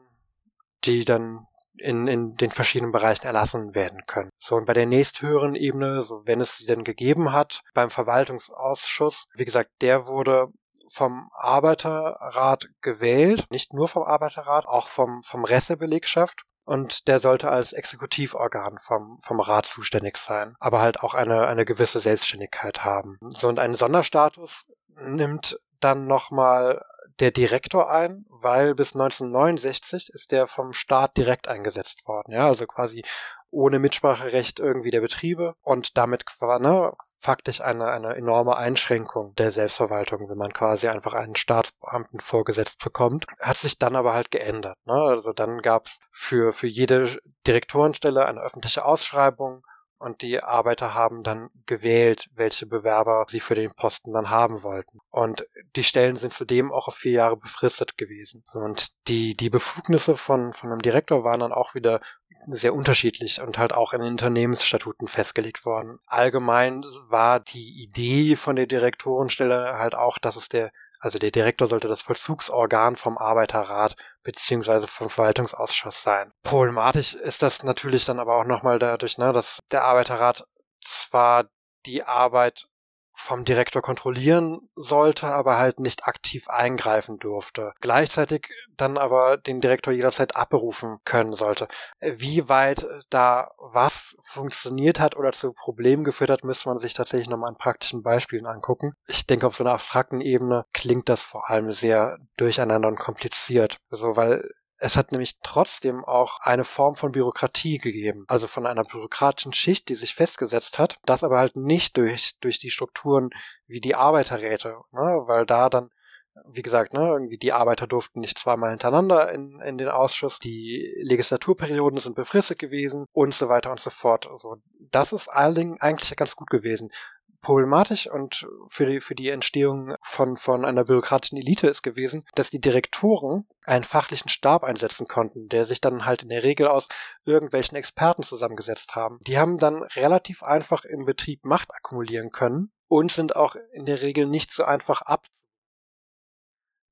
die dann in, in den verschiedenen Bereichen erlassen werden können. So, und bei der nächsthöheren Ebene, so wenn es sie denn gegeben hat, beim Verwaltungsausschuss, wie gesagt, der wurde vom Arbeiterrat gewählt, nicht nur vom Arbeiterrat, auch vom, vom Rest der Belegschaft und der sollte als Exekutivorgan vom, vom Rat zuständig sein, aber halt auch eine, eine gewisse Selbstständigkeit haben. So und einen Sonderstatus nimmt dann nochmal der Direktor ein, weil bis 1969 ist der vom Staat direkt eingesetzt worden. Ja, also quasi ohne Mitspracherecht irgendwie der Betriebe und damit ne, faktisch eine, eine enorme Einschränkung der Selbstverwaltung, wenn man quasi einfach einen Staatsbeamten vorgesetzt bekommt. Hat sich dann aber halt geändert. Ne? Also dann gab es für, für jede Direktorenstelle eine öffentliche Ausschreibung und die Arbeiter haben dann gewählt, welche Bewerber sie für den Posten dann haben wollten. Und die Stellen sind zudem auch auf vier Jahre befristet gewesen. Und die, die Befugnisse von, von einem Direktor waren dann auch wieder sehr unterschiedlich und halt auch in den Unternehmensstatuten festgelegt worden. Allgemein war die Idee von der Direktorenstelle halt auch, dass es der also der Direktor sollte das Vollzugsorgan vom Arbeiterrat beziehungsweise vom Verwaltungsausschuss sein. Problematisch ist das natürlich dann aber auch nochmal dadurch, ne, dass der Arbeiterrat zwar die Arbeit vom Direktor kontrollieren sollte, aber halt nicht aktiv eingreifen durfte. Gleichzeitig dann aber den Direktor jederzeit abberufen können sollte. Wie weit da was funktioniert hat oder zu Problemen geführt hat, müsste man sich tatsächlich nochmal an praktischen Beispielen angucken. Ich denke, auf so einer abstrakten Ebene klingt das vor allem sehr durcheinander und kompliziert. So, weil es hat nämlich trotzdem auch eine Form von Bürokratie gegeben, also von einer bürokratischen Schicht, die sich festgesetzt hat, das aber halt nicht durch, durch die Strukturen wie die Arbeiterräte, ne, weil da dann wie gesagt, ne, irgendwie die Arbeiter durften nicht zweimal hintereinander in, in den Ausschuss, die Legislaturperioden sind befristet gewesen und so weiter und so fort. Also das ist allen eigentlich ganz gut gewesen problematisch und für die, für die Entstehung von, von einer bürokratischen Elite ist gewesen, dass die Direktoren einen fachlichen Stab einsetzen konnten, der sich dann halt in der Regel aus irgendwelchen Experten zusammengesetzt haben. Die haben dann relativ einfach im Betrieb Macht akkumulieren können und sind auch in der Regel nicht so einfach ab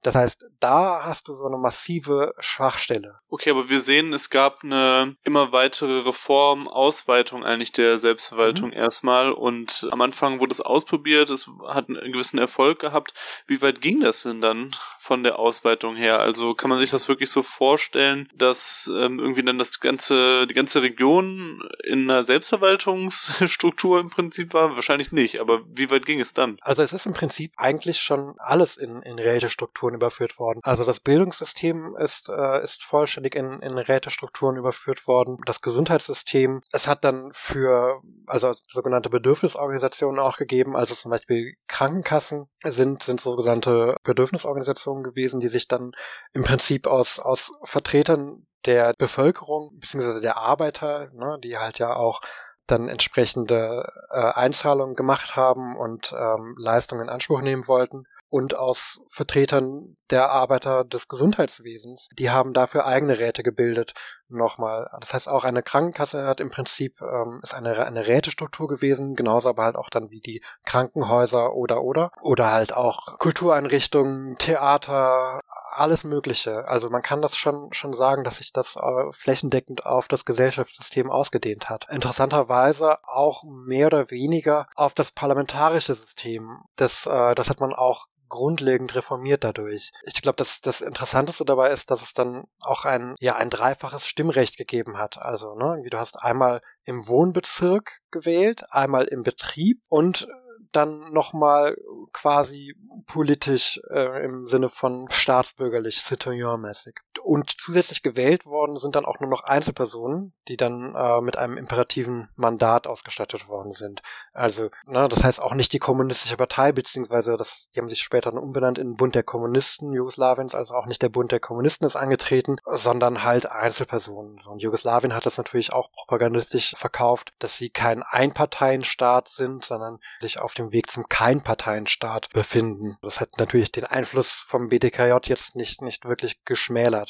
das heißt, da hast du so eine massive Schwachstelle. Okay, aber wir sehen, es gab eine immer weitere Reform, Ausweitung eigentlich der Selbstverwaltung mhm. erstmal und am Anfang wurde es ausprobiert, es hat einen gewissen Erfolg gehabt. Wie weit ging das denn dann von der Ausweitung her? Also kann man sich das wirklich so vorstellen, dass ähm, irgendwie dann das ganze, die ganze Region in einer Selbstverwaltungsstruktur im Prinzip war? Wahrscheinlich nicht, aber wie weit ging es dann? Also es ist im Prinzip eigentlich schon alles in, in Rätestrukturen Rätestrukturen überführt worden. Also das Bildungssystem ist, äh, ist vollständig in, in Rätestrukturen überführt worden. Das Gesundheitssystem, es hat dann für, also sogenannte Bedürfnisorganisationen auch gegeben, also zum Beispiel Krankenkassen sind, sind sogenannte Bedürfnisorganisationen gewesen, die sich dann im Prinzip aus, aus Vertretern der Bevölkerung beziehungsweise der Arbeiter, ne, die halt ja auch dann entsprechende äh, Einzahlungen gemacht haben und ähm, Leistungen in Anspruch nehmen wollten und aus Vertretern der Arbeiter des Gesundheitswesens. Die haben dafür eigene Räte gebildet. Nochmal. Das heißt, auch eine Krankenkasse hat im Prinzip, ähm, ist eine, eine Rätestruktur gewesen, genauso aber halt auch dann wie die Krankenhäuser oder oder. Oder halt auch Kultureinrichtungen, Theater, alles Mögliche. Also man kann das schon, schon sagen, dass sich das äh, flächendeckend auf das Gesellschaftssystem ausgedehnt hat. Interessanterweise auch mehr oder weniger auf das parlamentarische System. Das, äh, das hat man auch grundlegend reformiert dadurch. Ich glaube, dass das Interessanteste dabei ist, dass es dann auch ein, ja, ein dreifaches Stimmrecht gegeben hat. Also, ne, du hast einmal im Wohnbezirk gewählt, einmal im Betrieb und dann nochmal quasi politisch äh, im Sinne von staatsbürgerlich, citoyenmäßig. Und zusätzlich gewählt worden sind dann auch nur noch Einzelpersonen, die dann äh, mit einem imperativen Mandat ausgestattet worden sind. Also, ne, das heißt auch nicht die kommunistische Partei, beziehungsweise das, die haben sich später dann umbenannt in Bund der Kommunisten Jugoslawiens, also auch nicht der Bund der Kommunisten ist angetreten, sondern halt Einzelpersonen. So, und Jugoslawien hat das natürlich auch propagandistisch verkauft, dass sie kein Einparteienstaat sind, sondern sich auf dem Weg zum Keinparteienstaat befinden. Das hat natürlich den Einfluss vom BDKJ jetzt nicht, nicht wirklich geschmälert.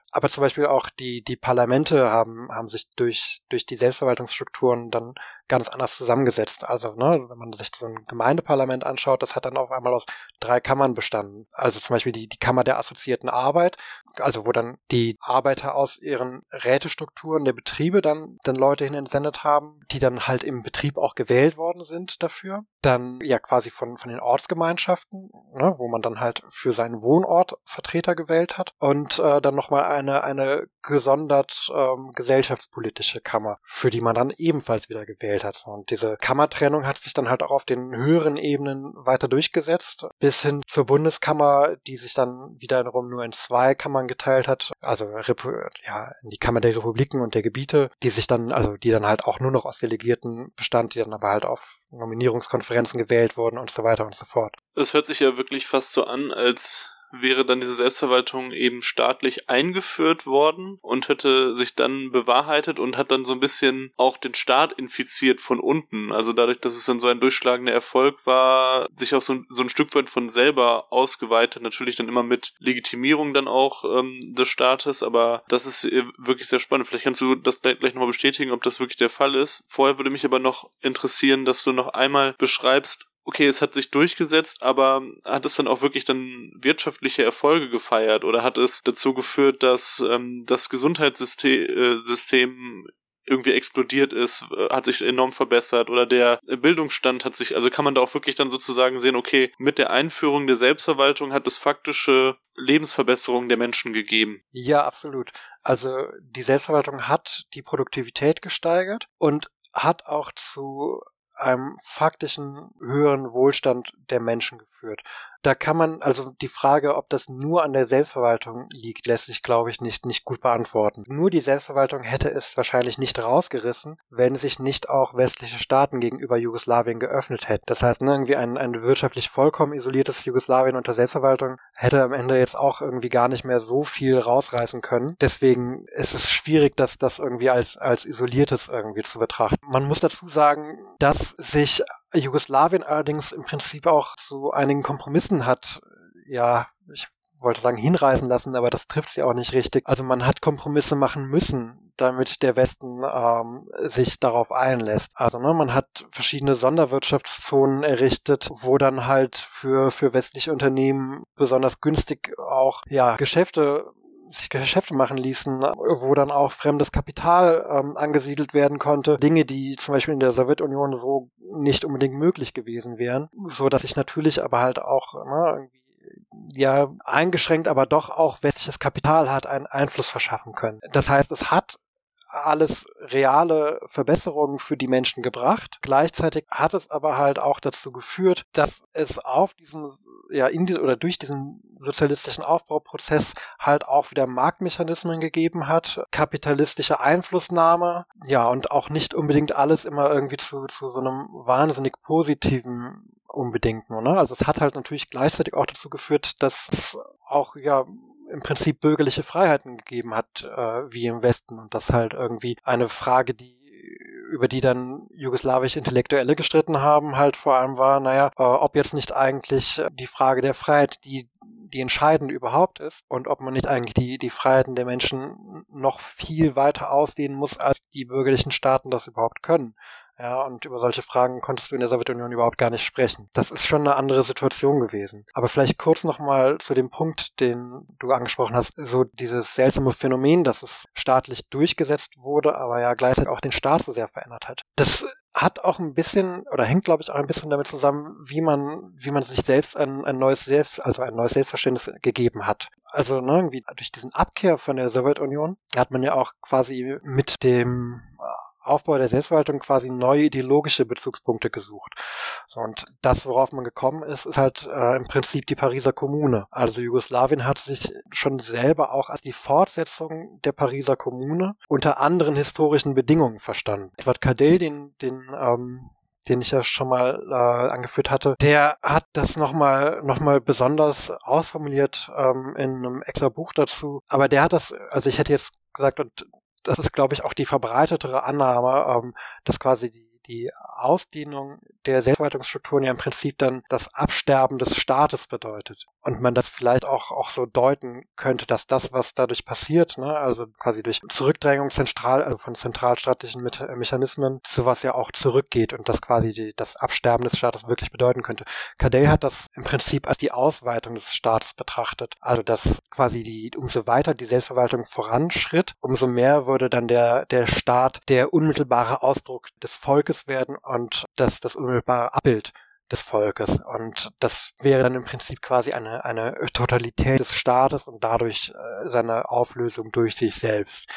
Aber zum Beispiel auch die, die Parlamente haben, haben sich durch, durch die Selbstverwaltungsstrukturen dann ganz anders zusammengesetzt. Also, ne, wenn man sich so ein Gemeindeparlament anschaut, das hat dann auf einmal aus drei Kammern bestanden. Also zum Beispiel die, die Kammer der assoziierten Arbeit, also wo dann die Arbeiter aus ihren Rätestrukturen der Betriebe dann, dann Leute hin entsendet haben, die dann halt im Betrieb auch gewählt worden sind dafür. Dann ja quasi von, von den Ortsgemeinschaften, ne, wo man dann halt für seinen Wohnort Vertreter gewählt hat. Und äh, dann nochmal eine, eine gesondert ähm, gesellschaftspolitische Kammer, für die man dann ebenfalls wieder gewählt hat. Und diese Kammertrennung hat sich dann halt auch auf den höheren Ebenen weiter durchgesetzt, bis hin zur Bundeskammer, die sich dann wiederum nur in zwei Kammern geteilt hat, also ja, in die Kammer der Republiken und der Gebiete, die sich dann, also die dann halt auch nur noch aus Delegierten bestand, die dann aber halt auf Nominierungskonferenzen gewählt wurden und so weiter und so fort. Es hört sich ja wirklich fast so an, als wäre dann diese Selbstverwaltung eben staatlich eingeführt worden und hätte sich dann bewahrheitet und hat dann so ein bisschen auch den Staat infiziert von unten. Also dadurch, dass es dann so ein durchschlagender Erfolg war, sich auch so, so ein Stück weit von selber ausgeweitet, natürlich dann immer mit Legitimierung dann auch ähm, des Staates, aber das ist äh, wirklich sehr spannend. Vielleicht kannst du das gleich, gleich nochmal bestätigen, ob das wirklich der Fall ist. Vorher würde mich aber noch interessieren, dass du noch einmal beschreibst, okay, es hat sich durchgesetzt, aber hat es dann auch wirklich dann wirtschaftliche Erfolge gefeiert oder hat es dazu geführt, dass ähm, das Gesundheitssystem äh, irgendwie explodiert ist, äh, hat sich enorm verbessert oder der Bildungsstand hat sich, also kann man da auch wirklich dann sozusagen sehen, okay, mit der Einführung der Selbstverwaltung hat es faktische Lebensverbesserungen der Menschen gegeben. Ja, absolut. Also die Selbstverwaltung hat die Produktivität gesteigert und hat auch zu einem faktischen höheren Wohlstand der Menschen geführt. Da kann man, also die Frage, ob das nur an der Selbstverwaltung liegt, lässt sich, glaube ich, nicht, nicht gut beantworten. Nur die Selbstverwaltung hätte es wahrscheinlich nicht rausgerissen, wenn sich nicht auch westliche Staaten gegenüber Jugoslawien geöffnet hätten. Das heißt, ne, irgendwie ein, ein wirtschaftlich vollkommen isoliertes Jugoslawien unter Selbstverwaltung hätte am Ende jetzt auch irgendwie gar nicht mehr so viel rausreißen können. Deswegen ist es schwierig, das, das irgendwie als, als isoliertes irgendwie zu betrachten. Man muss dazu sagen, dass sich Jugoslawien allerdings im Prinzip auch zu einigen Kompromissen hat, ja, ich wollte sagen hinreißen lassen, aber das trifft sie auch nicht richtig. Also man hat Kompromisse machen müssen, damit der Westen ähm, sich darauf einlässt. Also ne, man hat verschiedene Sonderwirtschaftszonen errichtet, wo dann halt für für westliche Unternehmen besonders günstig auch ja Geschäfte sich Geschäfte machen ließen, wo dann auch fremdes Kapital ähm, angesiedelt werden konnte. Dinge, die zum Beispiel in der Sowjetunion so nicht unbedingt möglich gewesen wären. So dass sich natürlich aber halt auch ne, ja eingeschränkt, aber doch auch westliches Kapital hat einen Einfluss verschaffen können. Das heißt, es hat alles reale Verbesserungen für die Menschen gebracht. Gleichzeitig hat es aber halt auch dazu geführt, dass es auf diesem, ja, in die, oder durch diesen sozialistischen Aufbauprozess halt auch wieder Marktmechanismen gegeben hat, kapitalistische Einflussnahme, ja, und auch nicht unbedingt alles immer irgendwie zu, zu so einem wahnsinnig positiven unbedingt nur, ne? Also es hat halt natürlich gleichzeitig auch dazu geführt, dass es auch ja im Prinzip bürgerliche Freiheiten gegeben hat, äh, wie im Westen. Und das halt irgendwie eine Frage, die über die dann jugoslawische Intellektuelle gestritten haben, halt vor allem war, naja, äh, ob jetzt nicht eigentlich die Frage der Freiheit die die entscheidende überhaupt ist und ob man nicht eigentlich die, die Freiheiten der Menschen noch viel weiter ausdehnen muss, als die bürgerlichen Staaten das überhaupt können. Ja, und über solche Fragen konntest du in der Sowjetunion überhaupt gar nicht sprechen. Das ist schon eine andere Situation gewesen. Aber vielleicht kurz nochmal zu dem Punkt, den du angesprochen hast, so dieses seltsame Phänomen, dass es staatlich durchgesetzt wurde, aber ja gleichzeitig auch den Staat so sehr verändert hat. Das hat auch ein bisschen oder hängt glaube ich auch ein bisschen damit zusammen, wie man wie man sich selbst ein, ein neues Selbst also ein neues Selbstverständnis gegeben hat. Also ne, irgendwie durch diesen Abkehr von der Sowjetunion hat man ja auch quasi mit dem Aufbau der Selbstverwaltung quasi neue ideologische Bezugspunkte gesucht. So, und das, worauf man gekommen ist, ist halt äh, im Prinzip die Pariser Kommune. Also Jugoslawien hat sich schon selber auch als die Fortsetzung der Pariser Kommune unter anderen historischen Bedingungen verstanden. Edward Cadell, den, den ähm, den ich ja schon mal äh, angeführt hatte, der hat das nochmal noch mal besonders ausformuliert ähm, in einem extra Buch dazu. Aber der hat das, also ich hätte jetzt gesagt, und das ist, glaube ich, auch die verbreitetere Annahme, ähm, dass quasi die die Ausdehnung der Selbstverwaltungsstrukturen ja im Prinzip dann das Absterben des Staates bedeutet. Und man das vielleicht auch, auch so deuten könnte, dass das, was dadurch passiert, ne, also quasi durch Zurückdrängung zentral, also von zentralstaatlichen Me Mechanismen, sowas ja auch zurückgeht und das quasi die, das Absterben des Staates wirklich bedeuten könnte. Cadell hat das im Prinzip als die Ausweitung des Staates betrachtet. Also dass quasi die, umso weiter die Selbstverwaltung voranschritt, umso mehr würde dann der, der Staat der unmittelbare Ausdruck des Volkes werden und das, das unmittelbare Abbild des Volkes. Und das wäre dann im Prinzip quasi eine, eine Totalität des Staates und dadurch äh, seine Auflösung durch sich selbst.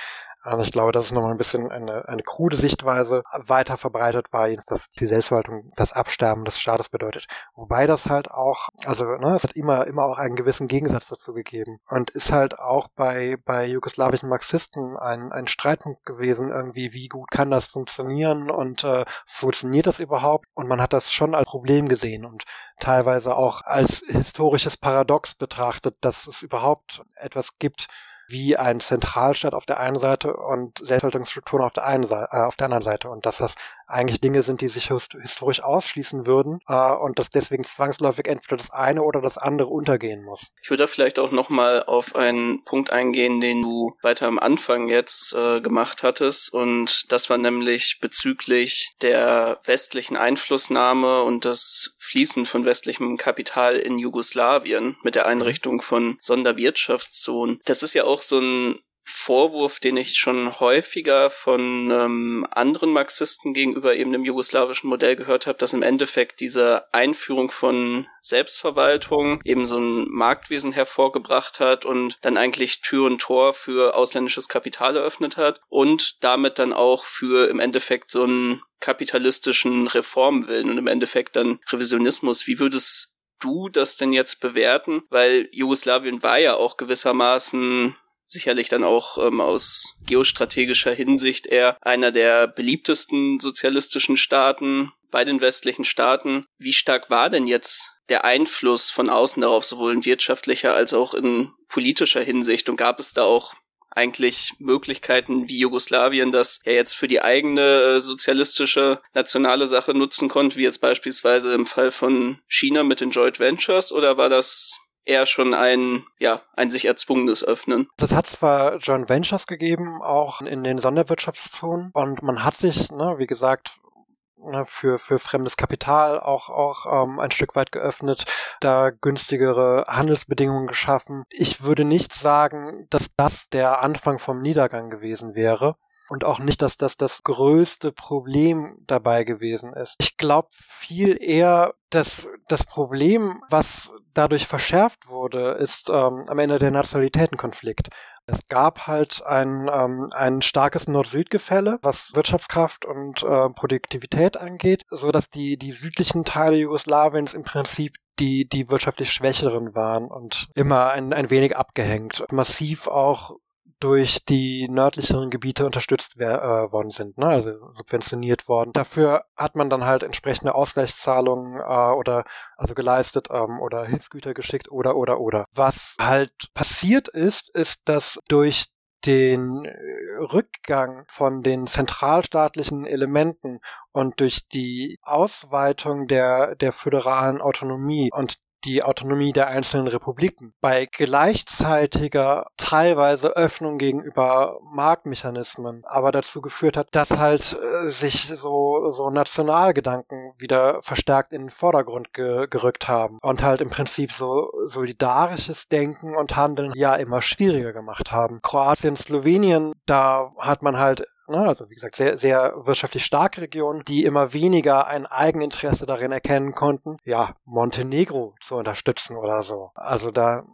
Also ich glaube, das ist nochmal ein bisschen eine, eine krude Sichtweise. Weiter verbreitet war dass die Selbstverwaltung das Absterben des Staates bedeutet. Wobei das halt auch, also ne, es hat immer, immer auch einen gewissen Gegensatz dazu gegeben. Und ist halt auch bei, bei jugoslawischen Marxisten ein, ein Streitpunkt gewesen, irgendwie, wie gut kann das funktionieren und äh, funktioniert das überhaupt? Und man hat das schon als Problem gesehen und teilweise auch als historisches Paradox betrachtet, dass es überhaupt etwas gibt, wie ein Zentralstaat auf der einen Seite und Selbstverwaltungsstrukturen auf der einen Seite, äh, auf der anderen Seite und dass das eigentlich Dinge sind, die sich historisch ausschließen würden äh, und dass deswegen zwangsläufig entweder das eine oder das andere untergehen muss. Ich würde da vielleicht auch nochmal auf einen Punkt eingehen, den du weiter am Anfang jetzt äh, gemacht hattest und das war nämlich bezüglich der westlichen Einflussnahme und das Fließen von westlichem Kapital in Jugoslawien mit der Einrichtung von Sonderwirtschaftszonen. Das ist ja auch so ein Vorwurf, den ich schon häufiger von ähm, anderen Marxisten gegenüber eben dem jugoslawischen Modell gehört habe, dass im Endeffekt diese Einführung von Selbstverwaltung eben so ein Marktwesen hervorgebracht hat und dann eigentlich Tür und Tor für ausländisches Kapital eröffnet hat und damit dann auch für im Endeffekt so einen kapitalistischen Reformwillen und im Endeffekt dann Revisionismus. Wie würdest du das denn jetzt bewerten? Weil Jugoslawien war ja auch gewissermaßen sicherlich dann auch ähm, aus geostrategischer Hinsicht eher einer der beliebtesten sozialistischen Staaten bei den westlichen Staaten. Wie stark war denn jetzt der Einfluss von außen darauf, sowohl in wirtschaftlicher als auch in politischer Hinsicht? Und gab es da auch eigentlich Möglichkeiten wie Jugoslawien das ja jetzt für die eigene äh, sozialistische nationale Sache nutzen konnte, wie jetzt beispielsweise im Fall von China mit den Joint Ventures, oder war das eher schon ein, ja, ein sich erzwungenes Öffnen. Das hat zwar Joint Ventures gegeben, auch in den Sonderwirtschaftszonen, und man hat sich, ne, wie gesagt, ne, für, für fremdes Kapital auch, auch ähm, ein Stück weit geöffnet, da günstigere Handelsbedingungen geschaffen. Ich würde nicht sagen, dass das der Anfang vom Niedergang gewesen wäre und auch nicht, dass das das größte Problem dabei gewesen ist. Ich glaube viel eher, dass das Problem, was dadurch verschärft wurde, ist ähm, am Ende der Nationalitätenkonflikt. Es gab halt ein, ähm, ein starkes Nord-Süd-Gefälle, was Wirtschaftskraft und äh, Produktivität angeht, so dass die, die südlichen Teile Jugoslawiens im Prinzip die, die wirtschaftlich Schwächeren waren und immer ein, ein wenig abgehängt. Massiv auch durch die nördlicheren Gebiete unterstützt wer, äh, worden sind, ne? also subventioniert worden. Dafür hat man dann halt entsprechende Ausgleichszahlungen äh, oder also geleistet ähm, oder Hilfsgüter geschickt oder oder oder. Was halt passiert ist, ist, dass durch den Rückgang von den zentralstaatlichen Elementen und durch die Ausweitung der, der föderalen Autonomie und die Autonomie der einzelnen Republiken. Bei gleichzeitiger teilweise Öffnung gegenüber Marktmechanismen, aber dazu geführt hat, dass halt äh, sich so, so Nationalgedanken wieder verstärkt in den Vordergrund ge gerückt haben und halt im Prinzip so solidarisches Denken und Handeln ja immer schwieriger gemacht haben. Kroatien, Slowenien, da hat man halt? Also wie gesagt, sehr, sehr wirtschaftlich starke Regionen, die immer weniger ein Eigeninteresse darin erkennen konnten, ja, Montenegro zu unterstützen oder so. Also da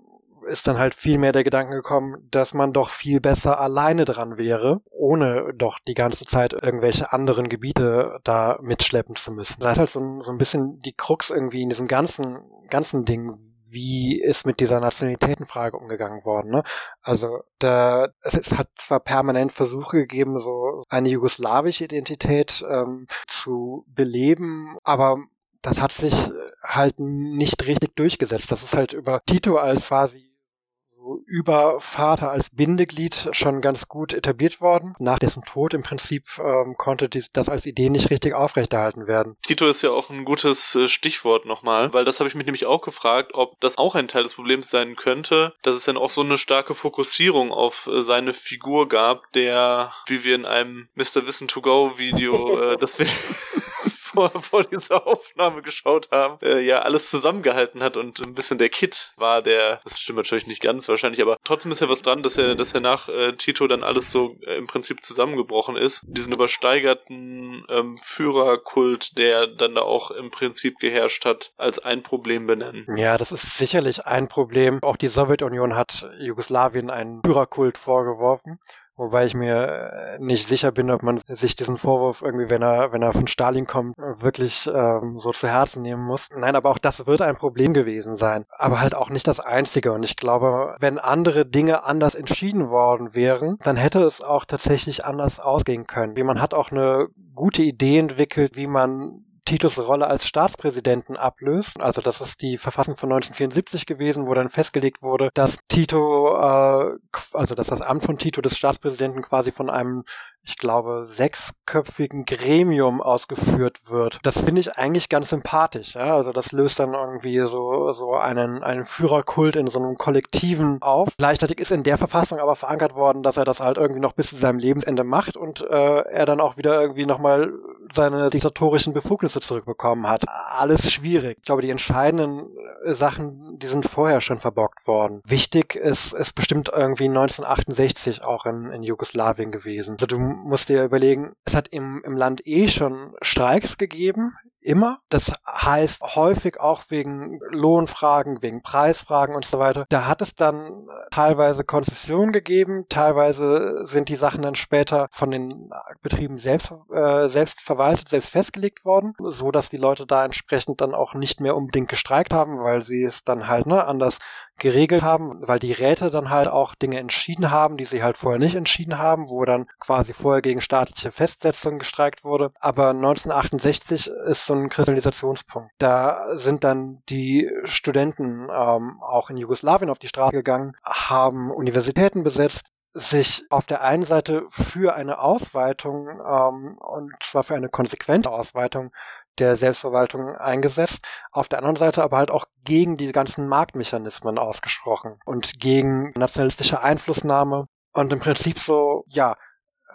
ist dann halt viel mehr der Gedanke gekommen, dass man doch viel besser alleine dran wäre, ohne doch die ganze Zeit irgendwelche anderen Gebiete da mitschleppen zu müssen. Da ist halt so ein, so ein bisschen die Krux irgendwie in diesem ganzen, ganzen Ding, wie ist mit dieser Nationalitätenfrage umgegangen worden. Ne? Also da, es hat zwar permanent Versuche gegeben, so eine jugoslawische Identität ähm, zu beleben, aber das hat sich halt nicht richtig durchgesetzt. Das ist halt über Tito als quasi über Vater als Bindeglied schon ganz gut etabliert worden. Nach dessen Tod im Prinzip ähm, konnte dies, das als Idee nicht richtig aufrechterhalten werden. Tito ist ja auch ein gutes äh, Stichwort nochmal, weil das habe ich mich nämlich auch gefragt, ob das auch ein Teil des Problems sein könnte, dass es dann auch so eine starke Fokussierung auf äh, seine Figur gab, der, wie wir in einem Mr. Wissen to Go Video, äh, das wir vor, vor dieser Aufnahme geschaut haben, äh, ja alles zusammengehalten hat und ein bisschen der Kit war, der, das stimmt natürlich nicht ganz wahrscheinlich, aber trotzdem ist ja was dran, dass er, dass er nach äh, Tito dann alles so äh, im Prinzip zusammengebrochen ist. Diesen übersteigerten ähm, Führerkult, der dann da auch im Prinzip geherrscht hat, als ein Problem benennen. Ja, das ist sicherlich ein Problem. Auch die Sowjetunion hat Jugoslawien einen Führerkult vorgeworfen. Wobei ich mir äh, nicht sicher bin, ob man sich diesen Vorwurf irgendwie, wenn er, wenn er von Stalin kommt, wirklich ähm, so zu Herzen nehmen muss. Nein, aber auch das wird ein Problem gewesen sein. Aber halt auch nicht das einzige. Und ich glaube, wenn andere Dinge anders entschieden worden wären, dann hätte es auch tatsächlich anders ausgehen können. Wie man hat auch eine gute Idee entwickelt, wie man Titus Rolle als Staatspräsidenten ablöst. Also das ist die Verfassung von 1974 gewesen, wo dann festgelegt wurde, dass Tito, äh, also dass das Amt von Tito des Staatspräsidenten quasi von einem ich glaube, sechsköpfigen Gremium ausgeführt wird. Das finde ich eigentlich ganz sympathisch. Ja? Also das löst dann irgendwie so, so einen, einen Führerkult in so einem Kollektiven auf. Gleichzeitig ist in der Verfassung aber verankert worden, dass er das halt irgendwie noch bis zu seinem Lebensende macht und äh, er dann auch wieder irgendwie nochmal seine diktatorischen Befugnisse zurückbekommen hat. Alles schwierig. Ich glaube, die entscheidenden Sachen, die sind vorher schon verbockt worden. Wichtig ist, ist bestimmt irgendwie 1968 auch in, in Jugoslawien gewesen. Also du musst dir überlegen, es hat im, im Land eh schon Streiks gegeben immer. Das heißt häufig auch wegen Lohnfragen, wegen Preisfragen und so weiter. Da hat es dann teilweise Konzessionen gegeben, teilweise sind die Sachen dann später von den Betrieben selbst, äh, selbst verwaltet, selbst festgelegt worden, so dass die Leute da entsprechend dann auch nicht mehr unbedingt gestreikt haben, weil sie es dann halt ne, anders geregelt haben, weil die Räte dann halt auch Dinge entschieden haben, die sie halt vorher nicht entschieden haben, wo dann quasi vorher gegen staatliche Festsetzungen gestreikt wurde. Aber 1968 ist so ein Kristallisationspunkt. Da sind dann die Studenten ähm, auch in Jugoslawien auf die Straße gegangen, haben Universitäten besetzt, sich auf der einen Seite für eine Ausweitung ähm, und zwar für eine konsequente Ausweitung der Selbstverwaltung eingesetzt, auf der anderen Seite aber halt auch gegen die ganzen Marktmechanismen ausgesprochen und gegen nationalistische Einflussnahme und im Prinzip so, ja,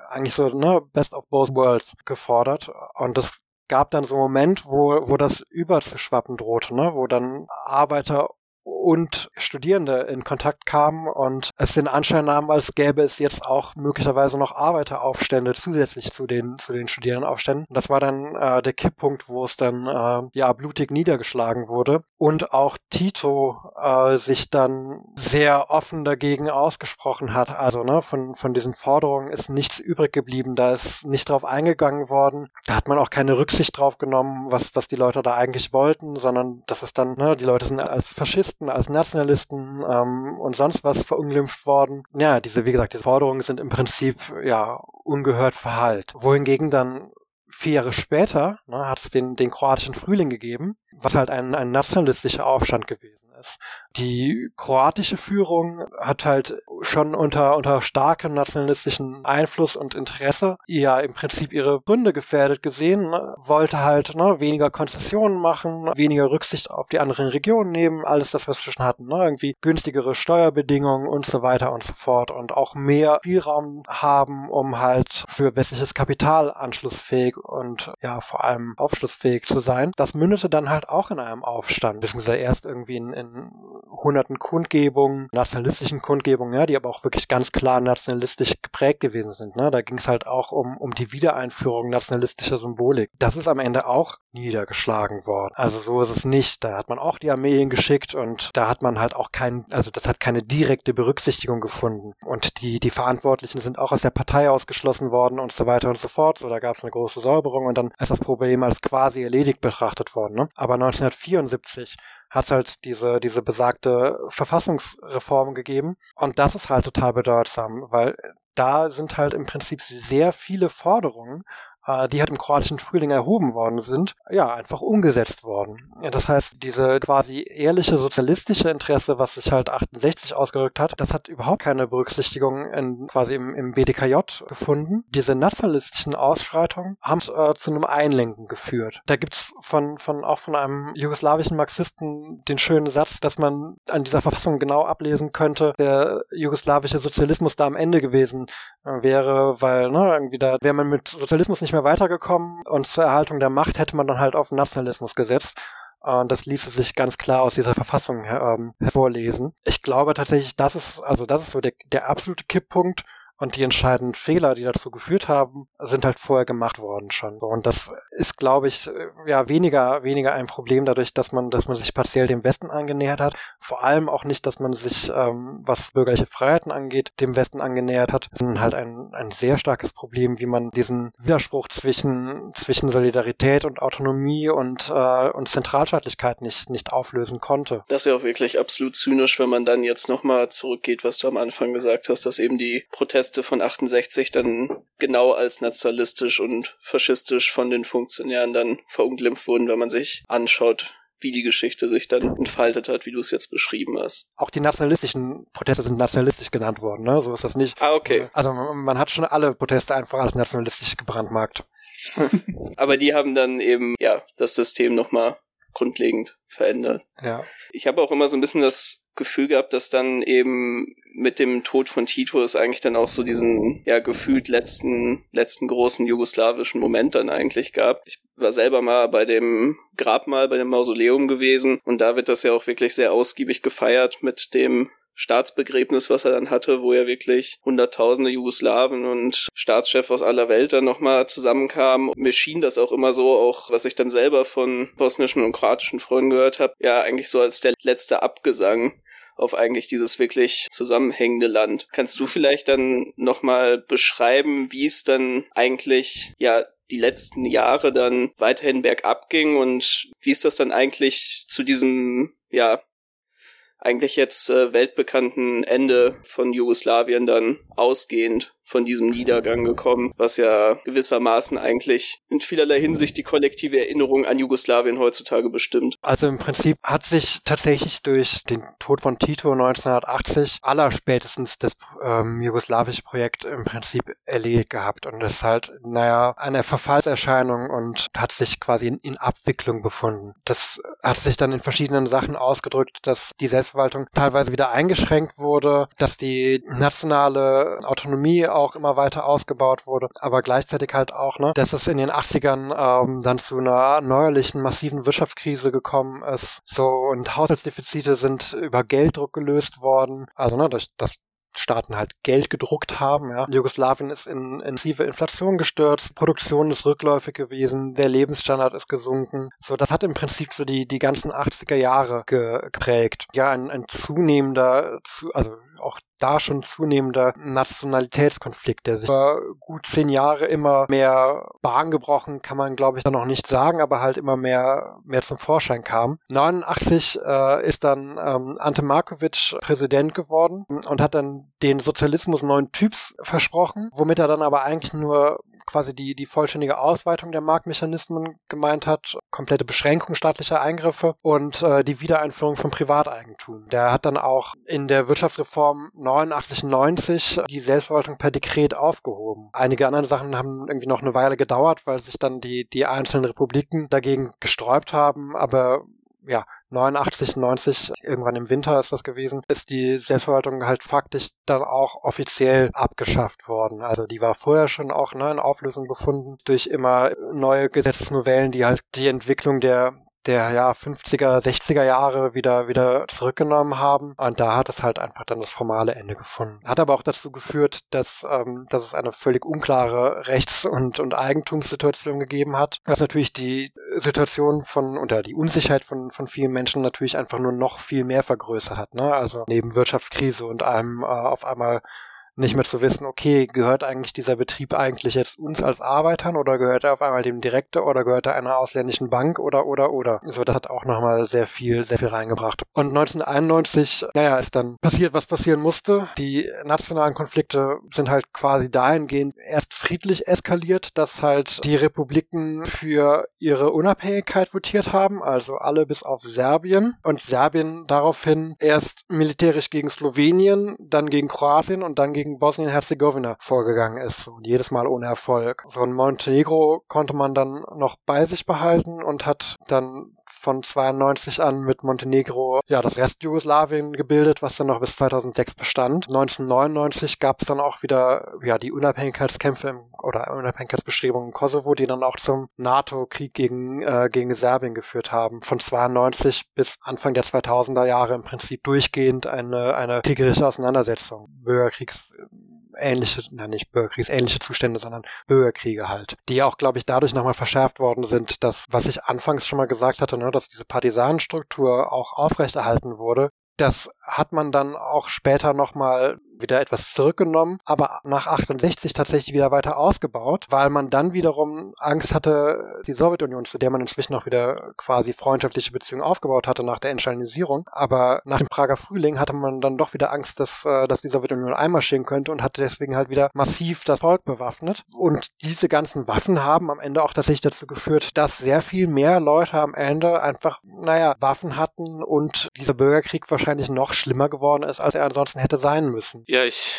eigentlich so, ne, Best of Both Worlds gefordert. Und das gab dann so einen Moment, wo, wo das überzuschwappen drohte, ne, wo dann Arbeiter und Studierende in Kontakt kamen und es den Anschein nahm, als gäbe es jetzt auch möglicherweise noch Arbeiteraufstände zusätzlich zu den zu den Studierendenaufständen. Das war dann äh, der Kipppunkt, wo es dann äh, ja blutig niedergeschlagen wurde und auch Tito äh, sich dann sehr offen dagegen ausgesprochen hat. Also ne, von von diesen Forderungen ist nichts übrig geblieben, da ist nicht drauf eingegangen worden. Da hat man auch keine Rücksicht drauf genommen, was was die Leute da eigentlich wollten, sondern das ist dann ne, die Leute sind als Faschisten Faschisten, als Nationalisten ähm, und sonst was verunglimpft worden. Ja, diese, wie gesagt, diese Forderungen sind im Prinzip ja ungehört verhallt. Wohingegen dann vier Jahre später ne, hat es den, den kroatischen Frühling gegeben, was halt ein, ein nationalistischer Aufstand gewesen ist. Die kroatische Führung hat halt schon unter, unter starkem nationalistischen Einfluss und Interesse ja im Prinzip ihre Gründe gefährdet gesehen, ne? wollte halt ne, weniger Konzessionen machen, weniger Rücksicht auf die anderen Regionen nehmen, alles das, was wir schon hatten, ne? irgendwie günstigere Steuerbedingungen und so weiter und so fort und auch mehr Spielraum haben, um halt für westliches Kapital anschlussfähig und ja vor allem aufschlussfähig zu sein. Das mündete dann halt auch in einem Aufstand, beziehungsweise erst irgendwie in, in hunderten Kundgebungen, nationalistischen Kundgebungen, ja, die aber auch wirklich ganz klar nationalistisch geprägt gewesen sind. Ne? Da ging es halt auch um, um die Wiedereinführung nationalistischer Symbolik. Das ist am Ende auch niedergeschlagen worden. Also so ist es nicht. Da hat man auch die Armee hingeschickt und da hat man halt auch kein, also das hat keine direkte Berücksichtigung gefunden. Und die, die Verantwortlichen sind auch aus der Partei ausgeschlossen worden und so weiter und so fort. So, da gab es eine große Säuberung und dann ist das Problem als quasi erledigt betrachtet worden. Ne? Aber 1974 hat halt diese, diese besagte Verfassungsreform gegeben. Und das ist halt total bedeutsam, weil da sind halt im Prinzip sehr viele Forderungen die halt im kroatischen Frühling erhoben worden sind, ja, einfach umgesetzt worden. Das heißt, diese quasi ehrliche sozialistische Interesse, was sich halt 68 ausgerückt hat, das hat überhaupt keine Berücksichtigung in, quasi im, im BDKJ gefunden. Diese nationalistischen Ausschreitungen haben äh, zu einem Einlenken geführt. Da gibt's von, von, auch von einem jugoslawischen Marxisten den schönen Satz, dass man an dieser Verfassung genau ablesen könnte, der jugoslawische Sozialismus da am Ende gewesen äh, wäre, weil, ne, irgendwie da wäre man mit Sozialismus nicht mehr weitergekommen und zur Erhaltung der Macht hätte man dann halt auf Nationalismus gesetzt. Und das ließe sich ganz klar aus dieser Verfassung ähm, hervorlesen. Ich glaube tatsächlich, das ist, also das ist so der, der absolute Kipppunkt, und die entscheidenden Fehler, die dazu geführt haben, sind halt vorher gemacht worden schon. Und das ist, glaube ich, äh, ja weniger, weniger ein Problem dadurch, dass man, dass man sich partiell dem Westen angenähert hat. Vor allem auch nicht, dass man sich, ähm, was bürgerliche Freiheiten angeht, dem Westen angenähert hat, sondern halt ein, ein sehr starkes Problem, wie man diesen Widerspruch zwischen, zwischen Solidarität und Autonomie und, äh, und Zentralstaatlichkeit nicht, nicht auflösen konnte. Das ist ja auch wirklich absolut zynisch, wenn man dann jetzt nochmal zurückgeht, was du am Anfang gesagt hast, dass eben die Proteste Proteste von 68 dann genau als nationalistisch und faschistisch von den Funktionären dann verunglimpft wurden, wenn man sich anschaut, wie die Geschichte sich dann entfaltet hat, wie du es jetzt beschrieben hast. Auch die nationalistischen Proteste sind nationalistisch genannt worden, ne? So ist das nicht. Ah, okay. Also man hat schon alle Proteste einfach als nationalistisch gebrandmarkt. Aber die haben dann eben, ja, das System nochmal grundlegend verändert. Ja. Ich habe auch immer so ein bisschen das Gefühl gehabt, dass dann eben mit dem Tod von Tito es eigentlich dann auch so diesen ja gefühlt letzten letzten großen jugoslawischen Moment dann eigentlich gab. Ich war selber mal bei dem Grabmal bei dem Mausoleum gewesen und da wird das ja auch wirklich sehr ausgiebig gefeiert mit dem Staatsbegräbnis, was er dann hatte, wo ja wirklich hunderttausende Jugoslawen und Staatschefs aus aller Welt dann nochmal zusammenkamen. Mir schien das auch immer so, auch was ich dann selber von bosnischen und kroatischen Freunden gehört habe, ja eigentlich so als der letzte Abgesang auf eigentlich dieses wirklich zusammenhängende Land. Kannst du vielleicht dann nochmal beschreiben, wie es dann eigentlich, ja, die letzten Jahre dann weiterhin bergab ging und wie ist das dann eigentlich zu diesem, ja, eigentlich jetzt äh, weltbekannten Ende von Jugoslawien dann ausgehend von diesem Niedergang gekommen, was ja gewissermaßen eigentlich in vielerlei Hinsicht die kollektive Erinnerung an Jugoslawien heutzutage bestimmt. Also im Prinzip hat sich tatsächlich durch den Tod von Tito 1980 allerspätestens das ähm, jugoslawische Projekt im Prinzip erledigt gehabt und ist halt, naja, eine Verfallserscheinung und hat sich quasi in, in Abwicklung befunden. Das hat sich dann in verschiedenen Sachen ausgedrückt, dass die Selbstverwaltung teilweise wieder eingeschränkt wurde, dass die nationale Autonomie auch immer weiter ausgebaut wurde, aber gleichzeitig halt auch, ne, dass es in den 80ern ähm, dann zu einer neuerlichen massiven Wirtschaftskrise gekommen ist. So und Haushaltsdefizite sind über Gelddruck gelöst worden. Also ne, durch das Staaten halt Geld gedruckt haben. Ja. Jugoslawien ist in intensive Inflation gestürzt, Produktion ist rückläufig gewesen, der Lebensstandard ist gesunken. So, das hat im Prinzip so die, die ganzen 80er Jahre geprägt. Ja, ein, ein zunehmender, zu, also auch da schon zunehmender Nationalitätskonflikt, der sich über gut zehn Jahre immer mehr Bahn gebrochen, kann man glaube ich da noch nicht sagen, aber halt immer mehr, mehr zum Vorschein kam. 89 äh, ist dann ähm, Ante Markovic Präsident geworden und hat dann den Sozialismus neuen Typs versprochen, womit er dann aber eigentlich nur quasi die, die vollständige Ausweitung der Marktmechanismen gemeint hat, komplette Beschränkung staatlicher Eingriffe und äh, die Wiedereinführung von Privateigentum. Der hat dann auch in der Wirtschaftsreform 89, 90 die Selbstverwaltung per Dekret aufgehoben. Einige andere Sachen haben irgendwie noch eine Weile gedauert, weil sich dann die, die einzelnen Republiken dagegen gesträubt haben, aber ja, 89, 90, irgendwann im Winter ist das gewesen, ist die Selbstverwaltung halt faktisch dann auch offiziell abgeschafft worden. Also die war vorher schon auch ne, in Auflösung befunden durch immer neue Gesetzesnovellen, die halt die Entwicklung der der ja 50er, 60er Jahre wieder wieder zurückgenommen haben. Und da hat es halt einfach dann das formale Ende gefunden. Hat aber auch dazu geführt, dass, ähm, dass es eine völlig unklare Rechts- und, und Eigentumssituation gegeben hat, was natürlich die Situation von oder die Unsicherheit von, von vielen Menschen natürlich einfach nur noch viel mehr vergrößert hat. Ne? Also neben Wirtschaftskrise und einem äh, auf einmal nicht mehr zu wissen, okay, gehört eigentlich dieser Betrieb eigentlich jetzt uns als Arbeitern oder gehört er auf einmal dem Direktor oder gehört er einer ausländischen Bank oder oder oder. So, das hat auch nochmal sehr viel, sehr viel reingebracht. Und 1991, naja, ist dann passiert, was passieren musste. Die nationalen Konflikte sind halt quasi dahingehend erst friedlich eskaliert, dass halt die Republiken für ihre Unabhängigkeit votiert haben, also alle bis auf Serbien. Und Serbien daraufhin erst militärisch gegen Slowenien, dann gegen Kroatien und dann gegen gegen Bosnien-Herzegowina vorgegangen ist und jedes Mal ohne Erfolg. So ein Montenegro konnte man dann noch bei sich behalten und hat dann von 92 an mit Montenegro ja das Rest Jugoslawien gebildet, was dann noch bis 2006 bestand. 1999 gab es dann auch wieder ja die Unabhängigkeitskämpfe im, oder Unabhängigkeitsbestrebungen im Kosovo, die dann auch zum NATO-Krieg gegen äh, gegen Serbien geführt haben. Von 92 bis Anfang der 2000er Jahre im Prinzip durchgehend eine eine kriegerische Auseinandersetzung, Bürgerkriegs ähnliche, na nicht bürgerkriegsähnliche Zustände, sondern Bürgerkriege halt, die auch, glaube ich, dadurch nochmal verschärft worden sind, dass, was ich anfangs schon mal gesagt hatte, ne, dass diese Partisanenstruktur auch aufrechterhalten wurde, das hat man dann auch später nochmal wieder etwas zurückgenommen, aber nach 68 tatsächlich wieder weiter ausgebaut, weil man dann wiederum Angst hatte, die Sowjetunion, zu der man inzwischen auch wieder quasi freundschaftliche Beziehungen aufgebaut hatte nach der Entstalinisierung. Aber nach dem Prager Frühling hatte man dann doch wieder Angst, dass, äh, dass die Sowjetunion einmarschieren könnte und hatte deswegen halt wieder massiv das Volk bewaffnet. Und diese ganzen Waffen haben am Ende auch tatsächlich dazu geführt, dass sehr viel mehr Leute am Ende einfach, naja, Waffen hatten und dieser Bürgerkrieg wahrscheinlich noch schlimmer geworden ist, als er ansonsten hätte sein müssen. Ja, ich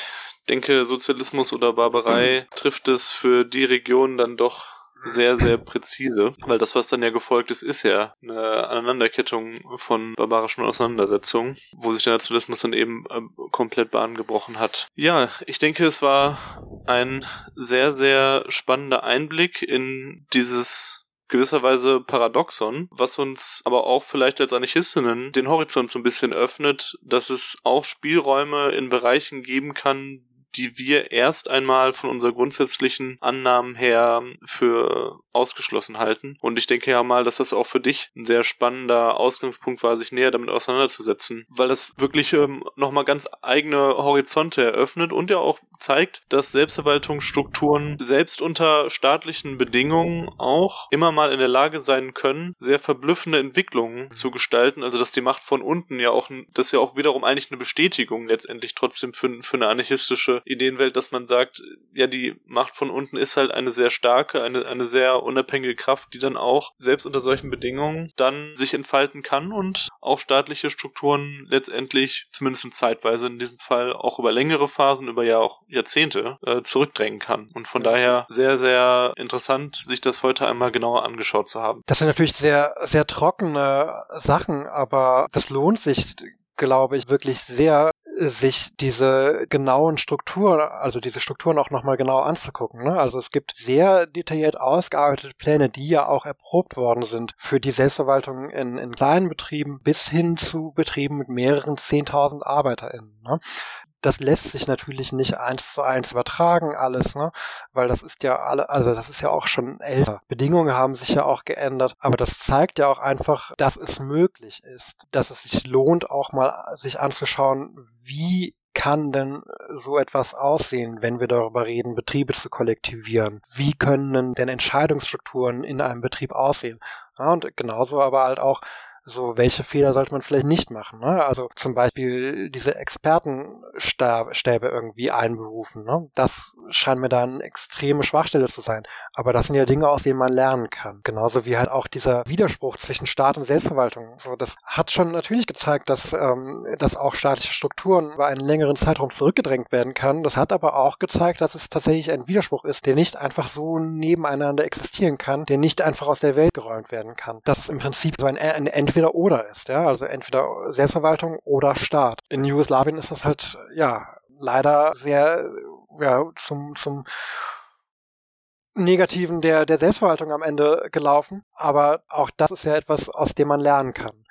denke, Sozialismus oder Barbarei trifft es für die Region dann doch sehr, sehr präzise, weil das, was dann ja gefolgt ist, ist ja eine Aneinanderkettung von barbarischen Auseinandersetzungen, wo sich der Nationalismus dann eben äh, komplett Bahn gebrochen hat. Ja, ich denke, es war ein sehr, sehr spannender Einblick in dieses gewisserweise Paradoxon, was uns aber auch vielleicht als Anarchistinnen den Horizont so ein bisschen öffnet, dass es auch Spielräume in Bereichen geben kann, die wir erst einmal von unserer grundsätzlichen Annahmen her für ausgeschlossen halten. Und ich denke ja mal, dass das auch für dich ein sehr spannender Ausgangspunkt war, sich näher damit auseinanderzusetzen, weil das wirklich ähm, nochmal ganz eigene Horizonte eröffnet und ja auch zeigt, dass Selbstverwaltungsstrukturen selbst unter staatlichen Bedingungen auch immer mal in der Lage sein können, sehr verblüffende Entwicklungen zu gestalten. Also dass die Macht von unten ja auch, das ist ja auch wiederum eigentlich eine Bestätigung letztendlich trotzdem für, für eine anarchistische Ideenwelt, dass man sagt, ja, die Macht von unten ist halt eine sehr starke, eine, eine sehr unabhängige Kraft, die dann auch selbst unter solchen Bedingungen dann sich entfalten kann und auch staatliche Strukturen letztendlich, zumindest zeitweise in diesem Fall, auch über längere Phasen, über ja auch Jahrzehnte äh, zurückdrängen kann. Und von ja. daher sehr, sehr interessant, sich das heute einmal genauer angeschaut zu haben. Das sind natürlich sehr, sehr trockene Sachen, aber das lohnt sich glaube ich, wirklich sehr, sich diese genauen Strukturen, also diese Strukturen auch nochmal genau anzugucken. Ne? Also es gibt sehr detailliert ausgearbeitete Pläne, die ja auch erprobt worden sind für die Selbstverwaltung in, in kleinen Betrieben bis hin zu Betrieben mit mehreren zehntausend ArbeiterInnen. Ne? Das lässt sich natürlich nicht eins zu eins übertragen alles, ne? Weil das ist ja alle, also das ist ja auch schon älter. Bedingungen haben sich ja auch geändert, aber das zeigt ja auch einfach, dass es möglich ist, dass es sich lohnt, auch mal sich anzuschauen, wie kann denn so etwas aussehen, wenn wir darüber reden, Betriebe zu kollektivieren? Wie können denn Entscheidungsstrukturen in einem Betrieb aussehen? Ja, und genauso aber halt auch, so, welche Fehler sollte man vielleicht nicht machen? Ne? Also zum Beispiel diese Expertenstäbe irgendwie einberufen. Ne? Das scheint mir da eine extreme Schwachstelle zu sein. Aber das sind ja Dinge, aus denen man lernen kann. Genauso wie halt auch dieser Widerspruch zwischen Staat und Selbstverwaltung. So, das hat schon natürlich gezeigt, dass, ähm, dass auch staatliche Strukturen über einen längeren Zeitraum zurückgedrängt werden kann. Das hat aber auch gezeigt, dass es tatsächlich ein Widerspruch ist, der nicht einfach so nebeneinander existieren kann, der nicht einfach aus der Welt geräumt werden kann. Das ist im Prinzip so ein, ein entweder oder ist, ja, also entweder Selbstverwaltung oder Staat. In Jugoslawien ist das halt, ja, leider sehr, ja, zum, zum Negativen der, der Selbstverwaltung am Ende gelaufen. Aber auch das ist ja etwas, aus dem man lernen kann.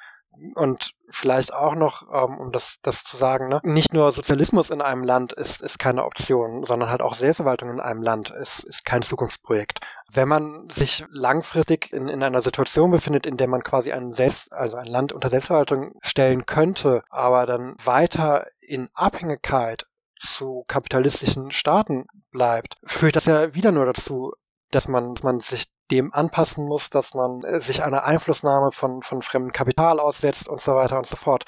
Und vielleicht auch noch, ähm, um das, das zu sagen, ne? nicht nur Sozialismus in einem Land ist, ist keine Option, sondern halt auch Selbstverwaltung in einem Land ist, ist kein Zukunftsprojekt. Wenn man sich langfristig in, in einer Situation befindet, in der man quasi ein Selbst, also ein Land unter Selbstverwaltung stellen könnte, aber dann weiter in Abhängigkeit zu kapitalistischen Staaten bleibt, führt das ja wieder nur dazu, dass man, dass man sich dem anpassen muss, dass man äh, sich einer Einflussnahme von, von fremdem Kapital aussetzt und so weiter und so fort.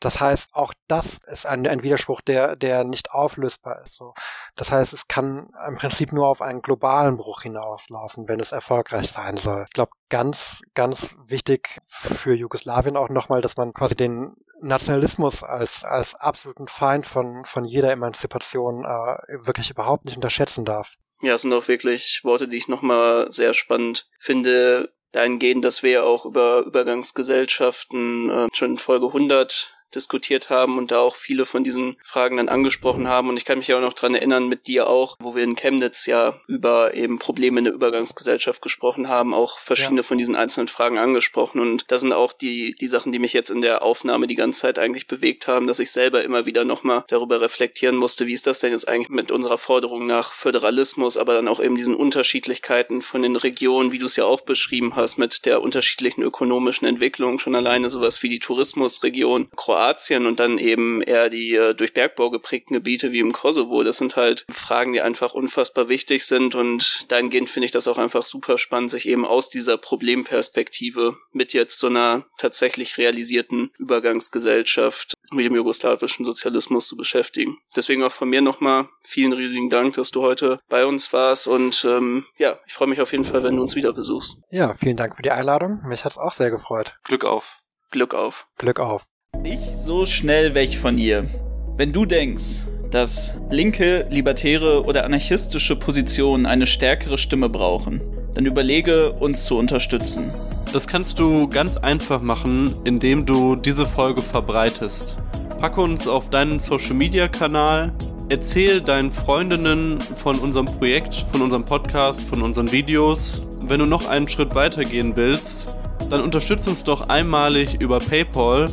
Das heißt, auch das ist ein, ein Widerspruch, der, der nicht auflösbar ist. So. Das heißt, es kann im Prinzip nur auf einen globalen Bruch hinauslaufen, wenn es erfolgreich sein soll. Ich glaube, ganz, ganz wichtig für Jugoslawien auch nochmal, dass man quasi den Nationalismus als, als absoluten Feind von, von jeder Emanzipation äh, wirklich überhaupt nicht unterschätzen darf. Ja, sind auch wirklich Worte, die ich nochmal sehr spannend finde, dahingehend, dass wir ja auch über Übergangsgesellschaften äh, schon in Folge 100 diskutiert haben und da auch viele von diesen Fragen dann angesprochen haben. Und ich kann mich ja auch noch dran erinnern mit dir auch, wo wir in Chemnitz ja über eben Probleme in der Übergangsgesellschaft gesprochen haben, auch verschiedene ja. von diesen einzelnen Fragen angesprochen. Und das sind auch die, die Sachen, die mich jetzt in der Aufnahme die ganze Zeit eigentlich bewegt haben, dass ich selber immer wieder nochmal darüber reflektieren musste, wie ist das denn jetzt eigentlich mit unserer Forderung nach Föderalismus, aber dann auch eben diesen Unterschiedlichkeiten von den Regionen, wie du es ja auch beschrieben hast, mit der unterschiedlichen ökonomischen Entwicklung, schon alleine sowas wie die Tourismusregion, Kroatien Kroatien und dann eben eher die äh, durch Bergbau geprägten Gebiete wie im Kosovo. Das sind halt Fragen, die einfach unfassbar wichtig sind und dahingehend finde ich das auch einfach super spannend, sich eben aus dieser Problemperspektive mit jetzt so einer tatsächlich realisierten Übergangsgesellschaft mit dem jugoslawischen Sozialismus zu beschäftigen. Deswegen auch von mir nochmal vielen riesigen Dank, dass du heute bei uns warst und ähm, ja, ich freue mich auf jeden Fall, wenn du uns wieder besuchst. Ja, vielen Dank für die Einladung. Mich hat's auch sehr gefreut. Glück auf. Glück auf. Glück auf. Nicht so schnell weg von ihr. Wenn du denkst, dass linke, libertäre oder anarchistische Positionen eine stärkere Stimme brauchen, dann überlege, uns zu unterstützen. Das kannst du ganz einfach machen, indem du diese Folge verbreitest. Packe uns auf deinen Social Media Kanal, erzähl deinen Freundinnen von unserem Projekt, von unserem Podcast, von unseren Videos. Wenn du noch einen Schritt weiter gehen willst, dann unterstütze uns doch einmalig über PayPal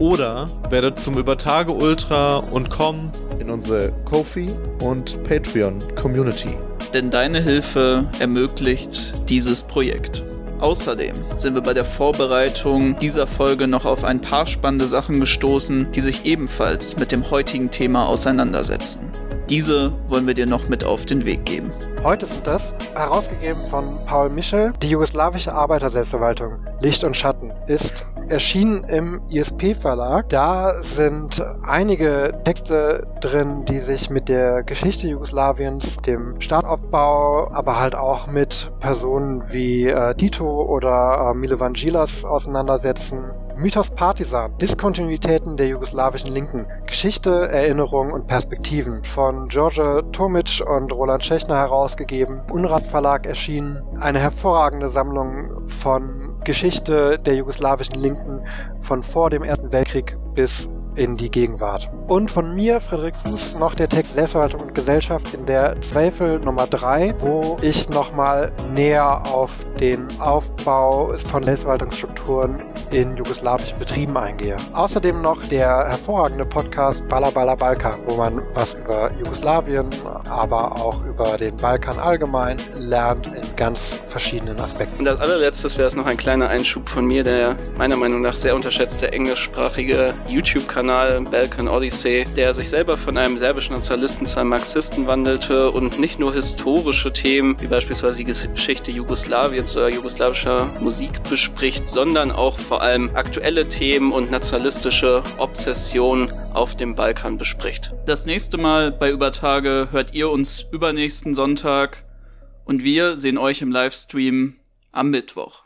oder werdet zum Übertage Ultra und komm in unsere Kofi und Patreon Community. Denn deine Hilfe ermöglicht dieses Projekt. Außerdem sind wir bei der Vorbereitung dieser Folge noch auf ein paar spannende Sachen gestoßen, die sich ebenfalls mit dem heutigen Thema auseinandersetzen. Diese wollen wir dir noch mit auf den Weg geben. Heute sind das, herausgegeben von Paul Michel, die jugoslawische Arbeiterselbstverwaltung, Licht und Schatten, ist erschienen im ISP-Verlag. Da sind einige Texte drin, die sich mit der Geschichte Jugoslawiens, dem Staataufbau, aber halt auch mit Personen wie äh, Tito oder äh, Milovan Gilas auseinandersetzen. Mythos Partisan, Diskontinuitäten der jugoslawischen Linken, Geschichte, Erinnerung und Perspektiven von George Tomic und Roland Schechner herausgegeben, Unrast Verlag erschienen, eine hervorragende Sammlung von Geschichte der jugoslawischen Linken von vor dem Ersten Weltkrieg bis in die Gegenwart. Und von mir, Frederik Fuß, noch der Text Selbstverwaltung und Gesellschaft in der Zweifel Nummer 3, wo ich nochmal näher auf den Aufbau von Selbstverwaltungsstrukturen in jugoslawischen Betrieben eingehe. Außerdem noch der hervorragende Podcast Bala Balkan, wo man was über Jugoslawien, aber auch über den Balkan allgemein lernt in ganz verschiedenen Aspekten. Und als allerletztes wäre es noch ein kleiner Einschub von mir, der meiner Meinung nach sehr unterschätzte englischsprachige YouTube-Kanal Balkan Odyssey, der sich selber von einem serbischen Nationalisten zu einem Marxisten wandelte und nicht nur historische Themen wie beispielsweise die Geschichte Jugoslawiens oder jugoslawischer Musik bespricht, sondern auch vor vor allem aktuelle Themen und nationalistische Obsessionen auf dem Balkan bespricht. Das nächste Mal bei Übertage hört ihr uns übernächsten Sonntag und wir sehen euch im Livestream am Mittwoch.